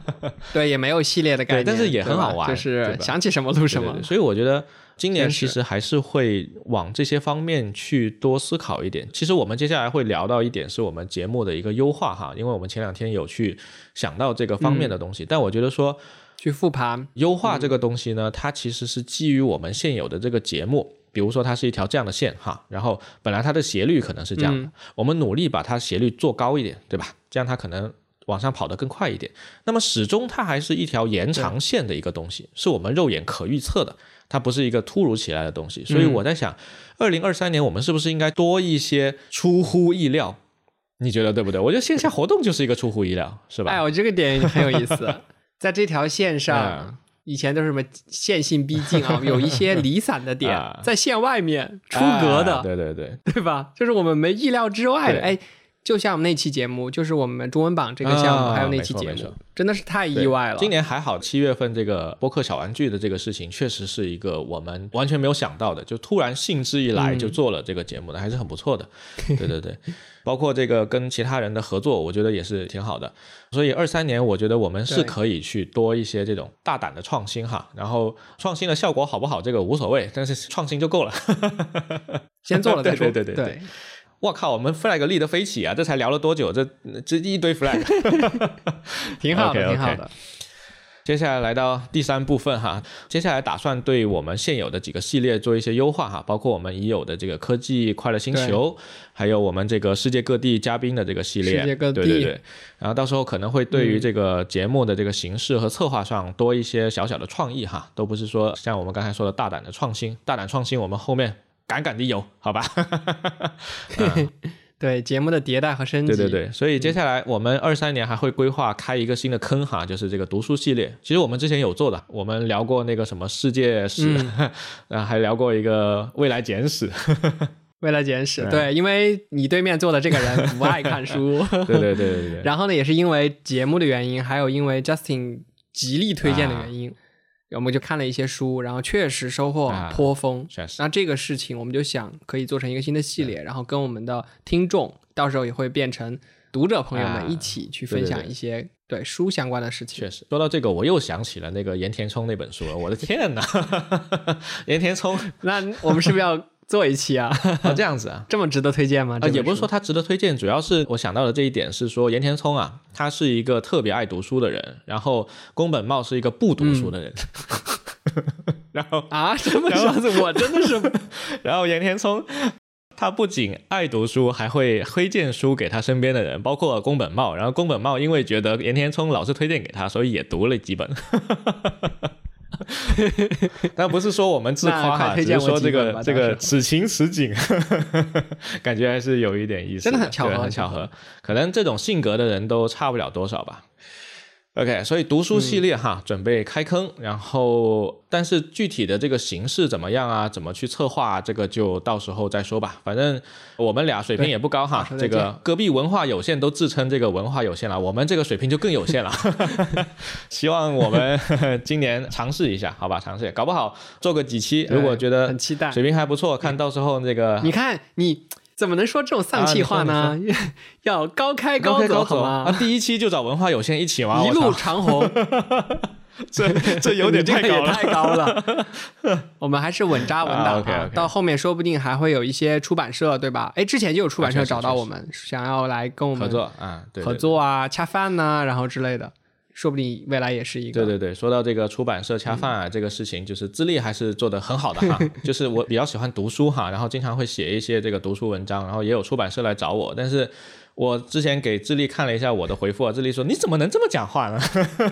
对，也没有系列的概念，但是也很好玩就是想起什么录什么对对对。所以我觉得今年其实还是会往这些方面去多思考一点。其实我们接下来会聊到一点，是我们节目的一个优化哈，因为我们前两天有去想到这个方面的东西，但我觉得说去复盘，优化这个东西呢，它其实是基于我们现有的这个节目。比如说，它是一条这样的线哈，然后本来它的斜率可能是这样的，我们努力把它斜率做高一点，对吧？这样它可能往上跑得更快一点。那么始终它还是一条延长线的一个东西，是我们肉眼可预测的，它不是一个突如其来的东西。所以我在想，二零二三年我们是不是应该多一些出乎意料？你觉得对不对？我觉得线下活动就是一个出乎意料，是吧？哎，我这个点很有意思，在这条线上嗯。以前都是什么线性逼近啊，有一些离散的点啊，在线外面出格的，哎对对对，对吧？就是我们没意料之外的。对哎，就像我们那期节目，就是我们中文榜这个项目，啊还有那期节目真的是太意外了。今年还好，七月份这个播客小玩具的这个事情，确实是一个我们完全没有想到的，就突然兴致一来嗯就做了这个节目的，还是很不错的。对对对，包括这个跟其他人的合作，我觉得也是挺好的。所以二三年，我觉得我们是可以去多一些这种大胆的创新哈。然后创新的效果好不好，这个无所谓，但是创新就够了。先做了再说。对对对对对我靠，我们 flag 立得飞起啊！这才聊了多久？这这一堆 flag。挺好的挺好的。接下来来到第三部分哈，接下来打算对我们现有的几个系列做一些优化哈，包括我们已有的这个科技快乐星球，还有我们这个世界各地嘉宾的这个系列，世界各地对对对。然后到时候可能会对于这个节目的这个形式和策划上多一些小小的创意哈，都不是说像我们刚才说的大胆的创新，大胆创新我们后面敢敢的有，好吧？对节目的迭代和升级，对对对，所以接下来我们二三年还会规划开一个新的坑哈，就是这个读书系列。其实我们之前有做的，我们聊过那个什么世界史，然后 还聊过一个未来简史。未来简史，对，因为你对面坐的这个人不爱看书，对对对对对。然后呢，也是因为节目的原因，还有因为 Justin 极力推荐的原因。我们就看了一些书，然后确实收获颇丰。那这个事情，我们就想可以做成一个新的系列，然后跟我们的听众，到时候也会变成读者朋友们一起去分享一些对书相关的事情。确实，说到这个，我又想起了那个岩田聪那本书了。我的天哪，岩田聪，那我们是不是要？做一期啊，这样子啊，这么值得推荐吗？啊，也不是说他值得推荐，主要是我想到的这一点是说，岩田聪啊，他是一个特别爱读书的人，然后宫本茂是一个不读书的人，然后啊，什么样子？我真的是，然后岩田聪他不仅爱读书，还会推荐书给他身边的人，包括宫本茂。然后宫本茂因为觉得岩田聪老是推荐给他，所以也读了几本。但不是说我们自夸哈，只是说这个这个此情此景，感觉还是有一点意思，真的很巧合，很巧合。可能这种性格的人都差不了多少吧。OK，所以读书系列哈，准备开坑，然后但是具体的这个形式怎么样啊？怎么去策划？这个就到时候再说吧。反正我们俩水平也不高哈。这个隔壁文化有限都自称这个文化有限了，我们这个水平就更有限了。希望我们今年尝试一下，好吧？尝试，搞不好做个几期，如果觉得很期待，水平还不错，看到时候那个你看你。怎么能说这种丧气话呢？要高开高走好吗？第一期就找文化有限一起玩？一路长虹，这这有点太高了，太高了。我们还是稳扎稳打，到后面说不定还会有一些出版社，对吧？哎，之前就有出版社找到我们，想要来跟我们合作啊，合作啊，恰饭呐，然后之类的。说不定未来也是一个。对对对，说到这个出版社恰饭啊，这个事情就是资历还是做的很好的哈。就是我比较喜欢读书哈，然后经常会写一些这个读书文章，然后也有出版社来找我。但是我之前给智利看了一下我的回复啊，智利说你怎么能这么讲话呢？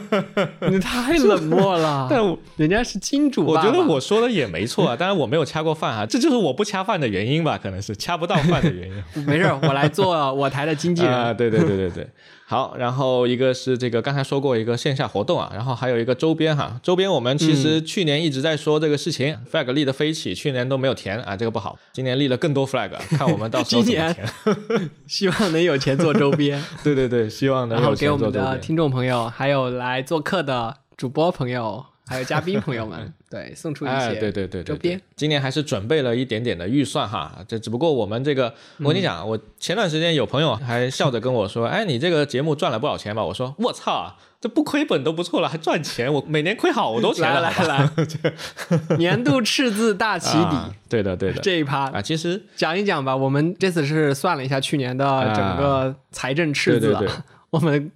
你太冷漠了。但人家是金主，我觉得我说的也没错啊。当然我没有掐过饭啊，这就是我不掐饭的原因吧？可能是掐不到饭的原因。没事，我来做我台的经纪人。啊，对对对对对。好，然后一个是这个刚才说过一个线下活动啊，然后还有一个周边哈，周边我们其实去年一直在说这个事情，flag 立的飞起，去年都没有填啊，这个不好，今年立了更多 flag，看我们到时候怎么填。希望能有钱做周边。对对对，希望能有钱做周边。给我们的听众朋友，还有来做客的主播朋友。还有嘉宾朋友们，对，送出一些对对对周边。今年还是准备了一点点的预算哈，这只不过我们这个，我跟你讲，我前段时间有朋友还笑着跟我说，哎，你这个节目赚了不少钱吧？我说，我操，这不亏本都不错了，还赚钱，我每年亏好多钱。来来来，年度赤字大起底，对的对的，这一趴啊，其实讲一讲吧，我们这次是算了一下去年的整个财政赤字，我们。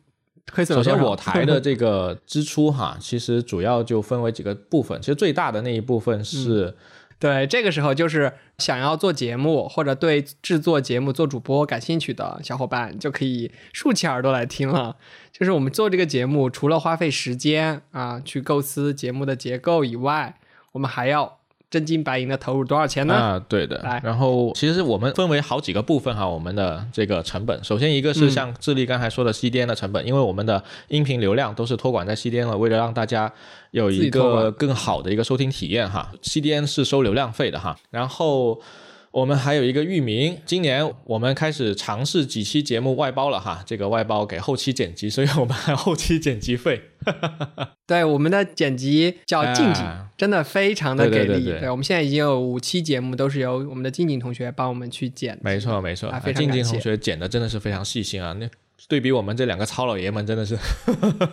首先，我台的这个支出哈，其实主要就分为几个部分。其实最大的那一部分是，对这个时候就是想要做节目或者对制作节目、做主播感兴趣的小伙伴，就可以竖起耳朵来听了。就是我们做这个节目，除了花费时间啊去构思节目的结构以外，我们还要。真金白银的投入多少钱呢？啊，对的。然后其实我们分为好几个部分哈，我们的这个成本。首先一个是像智利刚才说的 CDN 的成本，因为我们的音频流量都是托管在 CDN 了，为了让大家有一个更好的一个收听体验哈，CDN 是收流量费的哈。然后。我们还有一个域名，今年我们开始尝试几期节目外包了哈，这个外包给后期剪辑，所以我们还后期剪辑费。对，我们的剪辑叫 静静，真的非常的给力。对，我们现在已经有五期节目都是由我们的静静同学帮我们去剪。没错没错，静静同学剪的真的是非常细心啊。那对比我们这两个糙老爷们，真的是，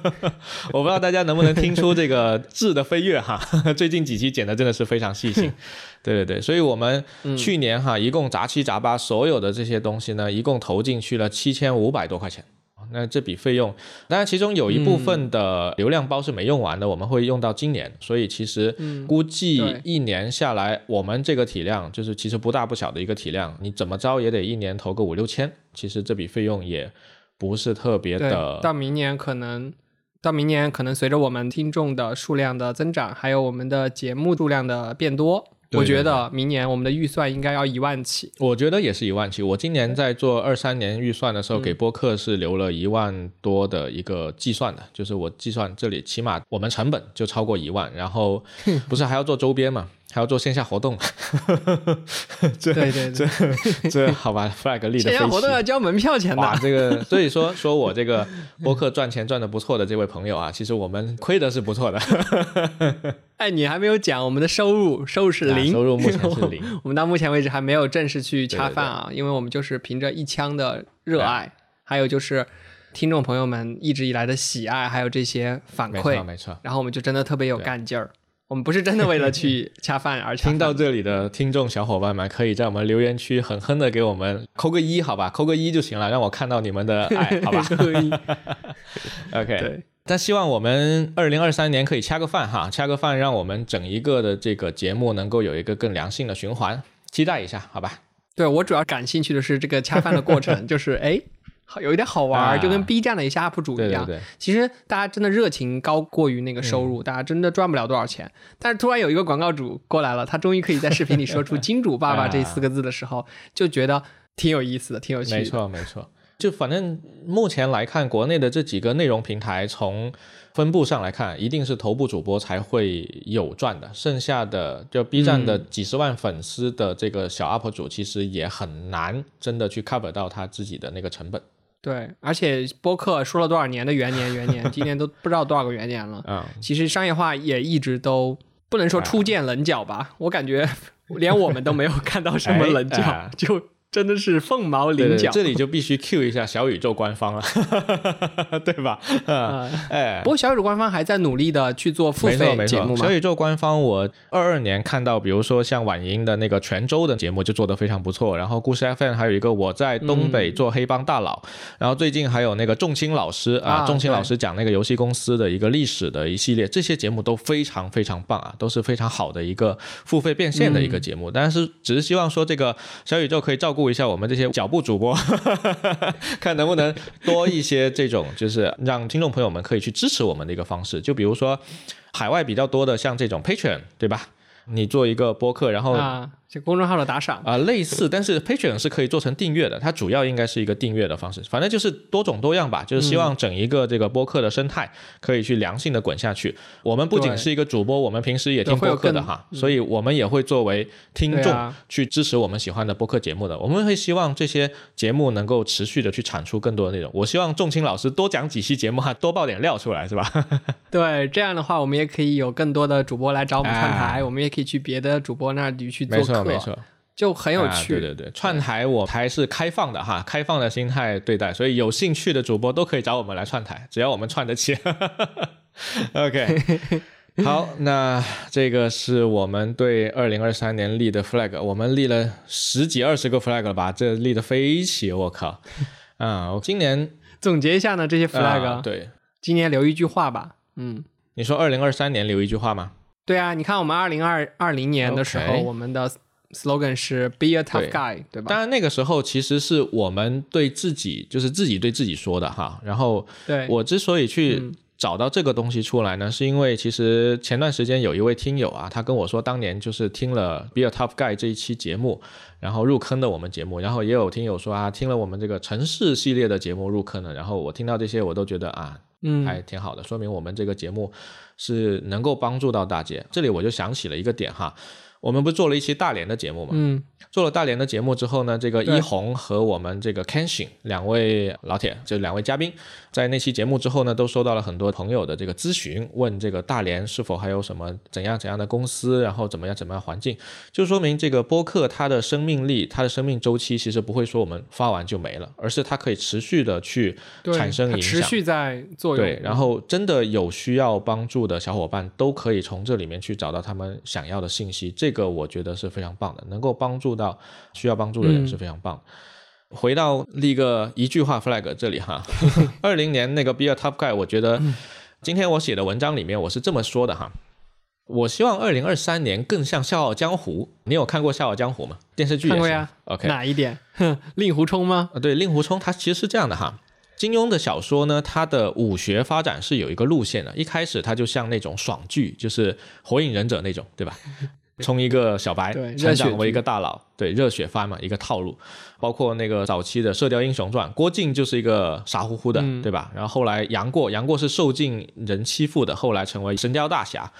我不知道大家能不能听出这个质的飞跃哈。最近几期剪的真的是非常细心，对对对，所以我们去年哈一共杂七杂八所有的这些东西呢，一共投进去了七千五百多块钱，那这笔费用，当然其中有一部分的流量包是没用完的，我们会用到今年，所以其实估计一年下来，我们这个体量就是其实不大不小的一个体量，你怎么着也得一年投个五六千，其实这笔费用也不是特别，的到明年可能。到明年，可能随着我们听众的数量的增长，还有我们的节目数量的变多，我觉得明年我们的预算应该要一万起。我觉得也是一万起。我今年在做二三年预算的时候，给播客是留了一万多的一个计算的，就是我计算这里起码我们成本就超过一万，然后不是还要做周边嘛，还要做线下活动，这对对对，这好吧，flag 立的飞线下活动要。交门票钱哇，的。这个所以说 说我这个播客赚钱赚的不错的这位朋友啊，其实我们亏的是不错的，哎，你还没有讲我们的收入，收入是啊零，收入目前是零。我们到目前为止还没有正式去恰对对饭啊，因为我们就是凭着一腔的热爱，还有就是听众朋友们一直以来的喜爱，还有这些反馈没错馈，没错。然后我们就真的特别有干劲儿。我们不是真的为了去恰饭而恰饭。听到这里的听众小伙伴们，可以在我们留言区狠狠的给我们扣个一，好吧，扣个一就行了，让我看到你们的爱，好吧，？OK。对，但希望我们二零二三年可以掐个饭哈，掐个饭，让我们整一个的这个节目能够有一个更良性的循环，期待一下，好吧？对我主要感兴趣的是这个恰饭的过程，就是哎，好有一点好玩就跟 B 站的一些 UP 主一样。对对对，其实大家真的热情高过于那个收嗯入，大家真的赚不了多少钱。但是突然有一个广告主过来了，他终于可以在视频里说出 “金主爸爸”这四个字的时候，就觉得挺有意思的，挺有趣的。没错没错。就反正目前来看，国内的这几个内容平台，从分布上来看，一定是头部主播才会有赚的，剩下的就 B 站的几十万粉丝的这个小 UP 主，其实也很难真的去 cover 到他自己的那个成本对，而且播客说了多少年的元年元年，今年都不知道多少个元年了。嗯、其实商业化也一直都不能说初见棱角吧，我感觉连我们都没有看到什么棱角，哎哎就真的是凤毛对对，麟角。这里就必须 Q 一下小宇宙官方了，对吧？啊，啊 哎。不。过小宇宙官方还在努力的去做付费节目嘛小，宇宙官方，我二二年看到，比如说像晚莹的那个泉州的节目就做得非常不错，然后故事 FM 还有一个我在东北做黑帮大佬，然后最近还有那个仲青老师啊，啊仲青老师讲那个游戏公司的一个历史的一系列，这些节目都非常非常棒啊，都是非常好的一个付费变现的一个节目，但是只是希望说这个小宇宙可以照顾一下我们这些脚步主播，看能不能多一些这种，就是让听众朋友们可以去支持我们的一个方式。就比如说海外比较多的，像这种 Patreon，对吧？你做一个播客，然后公众号的打赏啊，类似，但是 Patreon 是可以做成订阅的，它主要应该是一个订阅的方式。反正就是多种多样吧，就是希望整一个这个播客的生态可以去良性的滚下去。我们不仅是一个主播，我们平时也听播客的哈，所以我们也会作为听众去支持我们喜欢的播客节目的。我们会希望这些节目能够持续的去产出更多的内容。我希望仲青老师多讲几期节目哈，多爆点料出来，是吧？对，这样的话我们也可以有更多的主播来找我们串台，哎我们也可以去别的主播那里去做没错。就很有啊趣。对对对，串台我还是开放的哈，开放的心态对待，所以有兴趣的主播都可以找我们来串台，只要我们串得起。OK，好，那这个是我们对二零二三年立的 flag，我们立了十几二十个 flag 了吧？这立的飞起，我靠！啊，我今年总结一下呢，这些 flag，、啊对，今年留一句话吧。嗯，你说二零二三年留一句话吗？对啊，你看我们二零二二零年的时候我们的 slogan 是 “Be a tough guy”，对吧？当然那个时候其实是我们对自己，就是自己对自己说的哈。然后对，我之所以去嗯找到这个东西出来呢，是因为其实前段时间有一位听友啊，他跟我说，当年就是听了《Be a Tough Guy》这一期节目，然后入坑的我们节目，然后也有听友说啊，听了我们这个城市系列的节目入坑了，然后我听到这些，我都觉得啊，嗯，还挺好的，说明我们这个节目是能够帮助到大家。这里我就想起了一个点哈，我们不是做了一期大连的节目嘛，嗯，做了大连的节目之后呢，这个一红和我们这个 Kenshin 两位老铁，就两位嘉宾，在那期节目之后呢，都收到了很多朋友的这个咨询，问这个大连是否还有什么怎样怎样的公司，然后怎么样怎么样环境，就说明这个播客它的生命力、它的生命周期其实不会说我们发完就没了，而是它可以持续的去对，产生影响。持续在作用。对，然后真的有需要帮助的小伙伴，都可以从这里面去找到他们想要的信息，这个我觉得是非常棒的，能够帮助到需要帮助的人嗯是非常棒的。回到立个一句话 flag 这里哈，二零年那个 Be a Tough Guy，我觉得今天我写的文章里面我是这么说的哈。我希望二零二三年更像《笑傲江湖》。你有看过《笑傲江湖》吗？电视剧看过呀。OK，哪一点？哼，令狐冲吗？啊，对，令狐冲他其实是这样的哈。金庸的小说呢，它的武学发展是有一个路线的。一开始它就像那种爽剧，就是《火影忍者》那种，对吧？从一个小白对成长为一个大佬，对，热血番嘛，一个套路。包括那个早期的《射雕英雄传》，郭靖就是一个傻乎乎的，嗯对吧？然后后来杨过，杨过是受尽人欺负的，后来成为神雕大侠。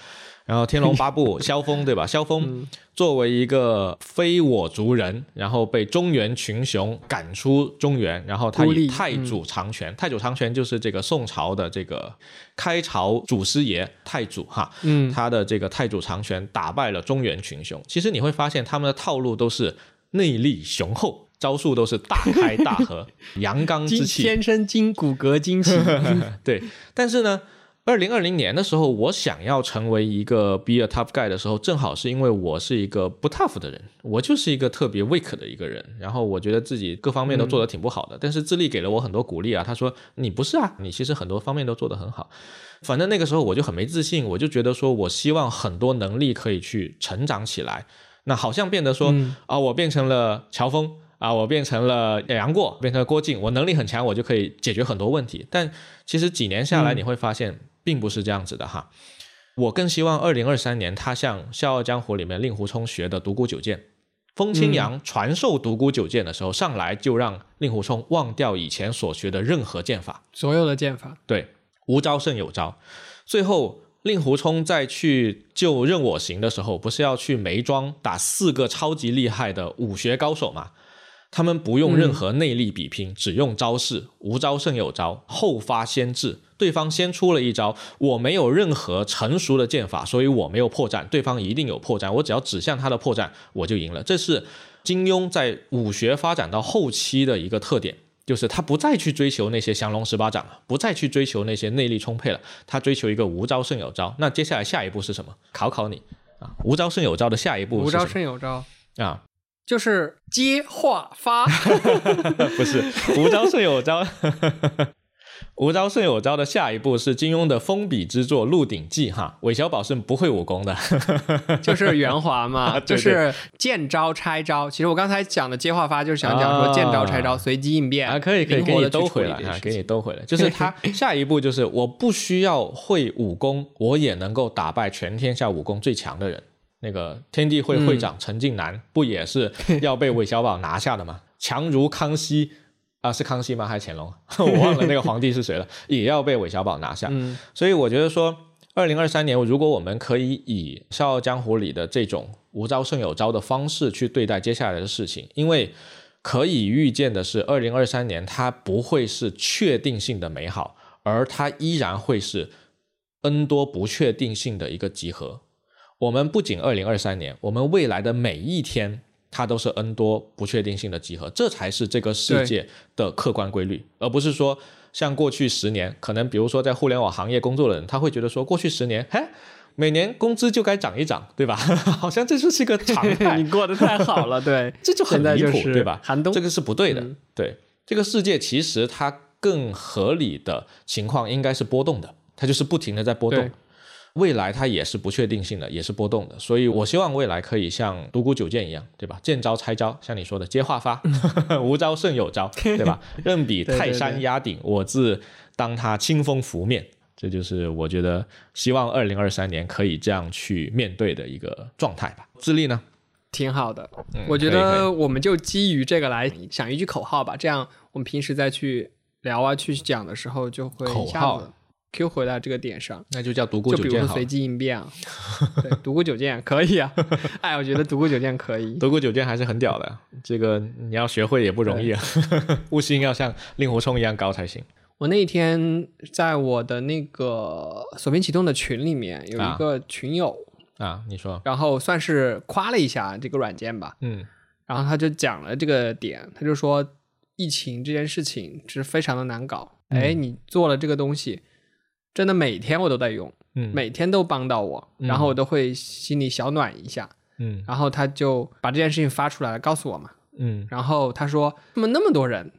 然后《天龙八部》萧峰对吧？萧峰嗯作为一个非我族人，然后被中原群雄赶出中原，然后他以太祖长权，太祖长权就是这个宋朝的这个开朝祖师爷太祖哈，嗯，他的这个太祖长权打败了中原群雄。其实你会发现他们的套路都是内力雄厚，招数都是大开大合，阳刚之气，天生筋骨骼惊奇。对，但是呢，二零二零年的时候，我想要成为一个 be a tough guy 的时候，正好是因为我是一个不 tough 的人，我就是一个特别 weak 的一个人，然后我觉得自己各方面都做得挺不好的，但是智利给了我很多鼓励啊，他说你不是啊，你其实很多方面都做得很好。反正那个时候我就很没自信，我就觉得说我希望很多能力可以去成长起来，那好像变得说、啊，我变成了乔峰。啊，我变成了杨过，变成了郭靖，我能力很强，我就可以解决很多问题。但其实几年下来，你会发现并不是这样子的哈。我更希望二零二三年，他像《笑傲江湖》里面令狐冲学的独孤九剑，风清扬传授独孤九剑的时候，上来就让令狐冲忘掉以前所学的任何剑法，所有的剑法，对，无招胜有招。最后，令狐冲在去救任我行的时候，不是要去梅庄打四个超级厉害的武学高手吗？他们不用任何内力比拼，只用招式，无招胜有招，后发先至。对方先出了一招，我没有任何成熟的剑法，所以我没有破绽，对方一定有破绽，我只要指向他的破绽，我就赢了。这是金庸在武学发展到后期的一个特点。就是他不再去追求那些降龙十八掌了，不再去追求那些内力充沛了，他追求一个无招胜有招。那接下来下一步是什么？考考你啊！无招胜有招的下一步无招胜有招，啊？就是接话发。不是无招胜有招，无招胜有招的下一步是金庸的封笔之作《鹿鼎记》哈。韦小宝是不会武功的，就是圆滑嘛，就是见招拆招。其实我刚才讲的接话发，就是想讲啊说见招拆招，随机应变啊，可以可以灵给你兜回来啊，给你兜回来。就是他下一步就是我不需要会武功，我也能够打败全天下武功最强的人。那个天地会会长陈近南、不也是要被韦小宝拿下的吗？强如康熙啊，是康熙吗？还是乾隆？我忘了那个皇帝是谁了，也要被韦小宝拿下。嗯所以我觉得说，二零二三年，如果我们可以以《笑傲江湖》里的这种无招胜有招的方式去对待接下来的事情，因为可以预见的是，二零二三年它不会是确定性的美好，而它依然会是 N 多不确定性的一个集合。我们不仅二零二三年，我们未来的每一天，它都是 N 多不确定性的集合，这才是这个世界的客观规律，而不是说像过去十年，可能比如说在互联网行业工作的人，他会觉得说过去十年，嘿，每年工资就该涨一涨，对吧？好像这就是一个常态，你过得太好了，对，这就很离谱，对吧？寒冬这个是不对的。嗯对，这个世界其实它更合理的情况应该是波动的，它就是不停的在波动对。未来它也是不确定性的，也是波动的，所以我希望未来可以像独孤九剑一样，对吧？见招拆招，像你说的接话发，无招胜有招，对吧？任比泰山压顶，我自当他清风拂面。这就是我觉得希望二零二三年可以这样去面对的一个状态吧。智利呢？挺好的。嗯我觉得我们就基于这个来想一句口号吧，这样我们平时再去聊啊、去讲的时候，就会一下口号子 Q 回到这个点上。那就叫独孤九剑就比如随。机应变啊，对，独孤九剑可以啊。哎，我觉得独孤九剑可以。独孤九剑还是很屌的，这个你要学会也不容易啊，悟性要像令狐冲一样高才行。我那一天在我的那个锁屏启动的群里面有啊一个群友，啊，你说，然后算是夸了一下这个软件吧，嗯然后他就讲了这个点，他就说疫情这件事情是非常的难搞。嗯哎，你做了这个东西，真的每天我都在用，嗯每天都帮到我，嗯然后我都会心里小暖一下。嗯然后他就把这件事情发出来了，告诉我嘛。嗯然后他说：“怎么那么多人，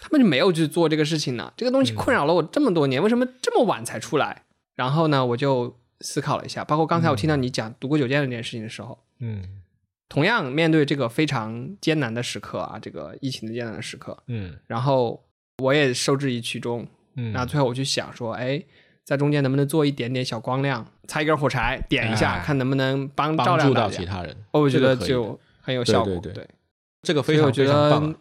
他们就没有去做这个事情呢？这个东西困扰了我这么多年，为什么这么晚才出来？”然后呢，我就思考了一下，包括刚才我听到你讲独孤九剑的这件事情的时候，嗯同样面对这个非常艰难的时刻啊，这个疫情的艰难的时刻，嗯然后我也受制于其中。嗯，那最后我去想说，哎，在中间能不能做一点点小光亮，擦一根火柴点一下，哎看能不能帮照帮助亮。到其他人，哦，我觉得就很有效果。对对对对这个非常我觉得非常棒啊。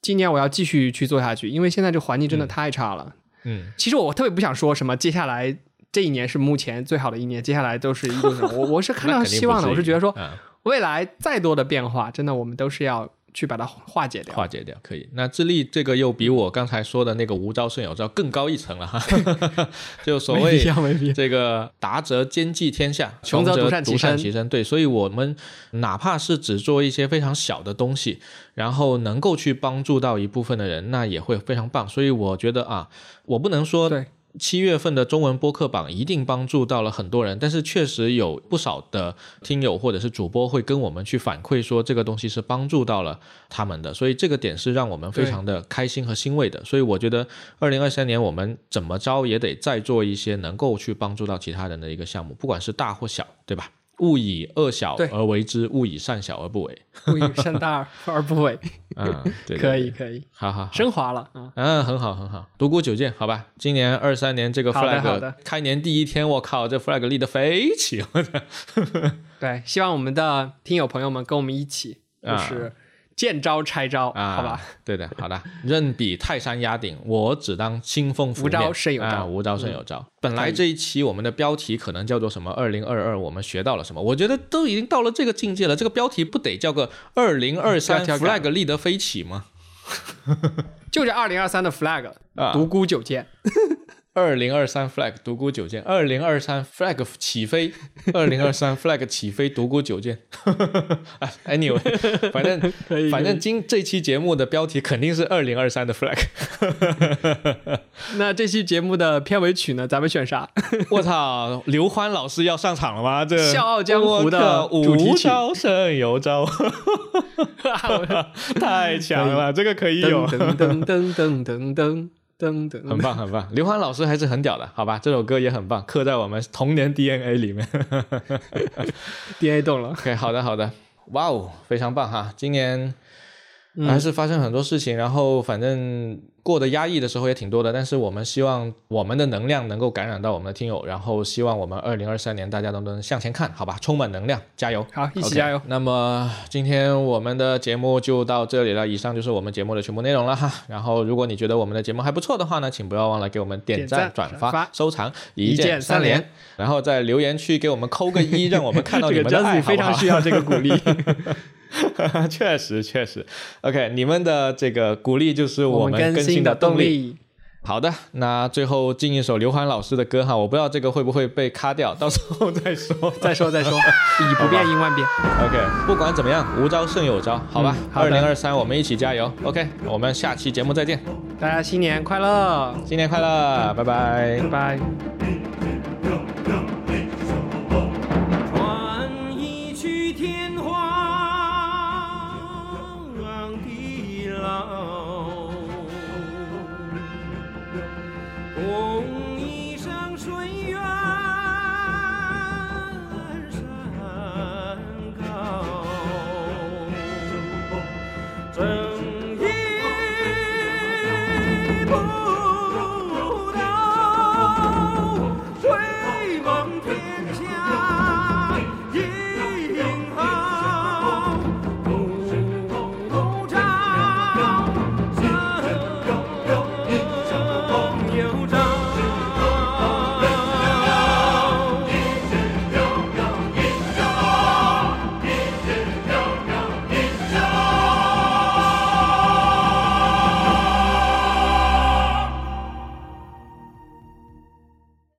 今年我要继续去做下去，因为现在这环境真的嗯太差了。嗯其实我特别不想说什么，接下来这一年是目前最好的一年，接下来都是一路上，我我是看到希望的，我是觉得说嗯未来再多的变化，真的我们都是要去把它化解掉。化解掉，可以。那智利这个又比我刚才说的那个无招胜有招更高一层了哈，就所谓。这个达则兼济天下，穷则则独善其身其身。对，所以我们哪怕是只做一些非常小的东西，然后能够去帮助到一部分的人，那也会非常棒。所以我觉得啊，我不能说对七月份的中文播客榜一定帮助到了很多人，但是确实有不少的听友或者是主播会跟我们去反馈说这个东西是帮助到了他们的，所以这个点是让我们非常的开心和欣慰的。所以我觉得二零二三年我们怎么着也得再做一些能够去帮助到其他人的一个项目，不管是大或小，对吧？勿以恶小而为之，勿以善小而不为。勿以善大而不为，嗯，对对可以，可以，好好好。升华了啊！嗯，很好，很好。独孤九剑，好吧。今年二三年这个 flag 开年第一天，我靠，这 flag 立得飞起！我的 对，希望我们的听友朋友们跟我们一起，就啊是见招拆招，啊，好吧？？对的，好的。任比泰山压顶，我只当清风拂无招面胜有招嗯啊无招胜有招。本来这一期我们的标题可能叫做什么？二零二二，我们学到了什么？我觉得都已经到了这个境界了，这个标题不得叫个二零二三 flag 立得飞起吗？就是二零二三的 flag，啊独孤九剑，二零二三 flag 独孤九剑，二零二三 flag 起飞，二零二三 flag 起飞独孤九剑。啊，anyway，反正反正今这期节目的标题肯定是二零二三的 flag。那这期节目的片尾曲呢？咱们选啥？我操，刘欢老师要上场了吗？这《笑傲江湖》的主题曲招胜有招，太强了，这个可以有。噔噔噔噔噔噔噔噔，很棒，很棒，刘欢老师还是很屌的，好吧？这首歌也很棒，刻在我们童年 DNA 里面。DNA 动了。OK，好的，好的，哇哦，非常棒哈！今年嗯还是发生很多事情，然后反正过得压抑的时候也挺多的，但是我们希望我们的能量能够感染到我们的听友，然后希望我们二零二三年大家都能向前看，好吧？充满能量，加油！好，一起加油！那么今天我们的节目就到这里了，以上就是我们节目的全部内容了哈。然后如果你觉得我们的节目还不错的话呢，请不要忘了给我们点赞、转发、收藏，一键键三连连。然后在留言区给我们扣个一，让我们看到你这个们的爱，非常需要这个鼓励。确实确实，OK，你们的这个鼓励就是我们更新的动力。好的，那最后进一首刘欢老师的歌哈，我不知道这个会不会被卡掉，到时候再说。再说再说，以不变应万变。OK，不管怎么样，无招胜有招，好吧？二零二三，我们一起加油。OK，我们下期节目再见，大家新年快乐，新年快乐，拜拜拜。拜。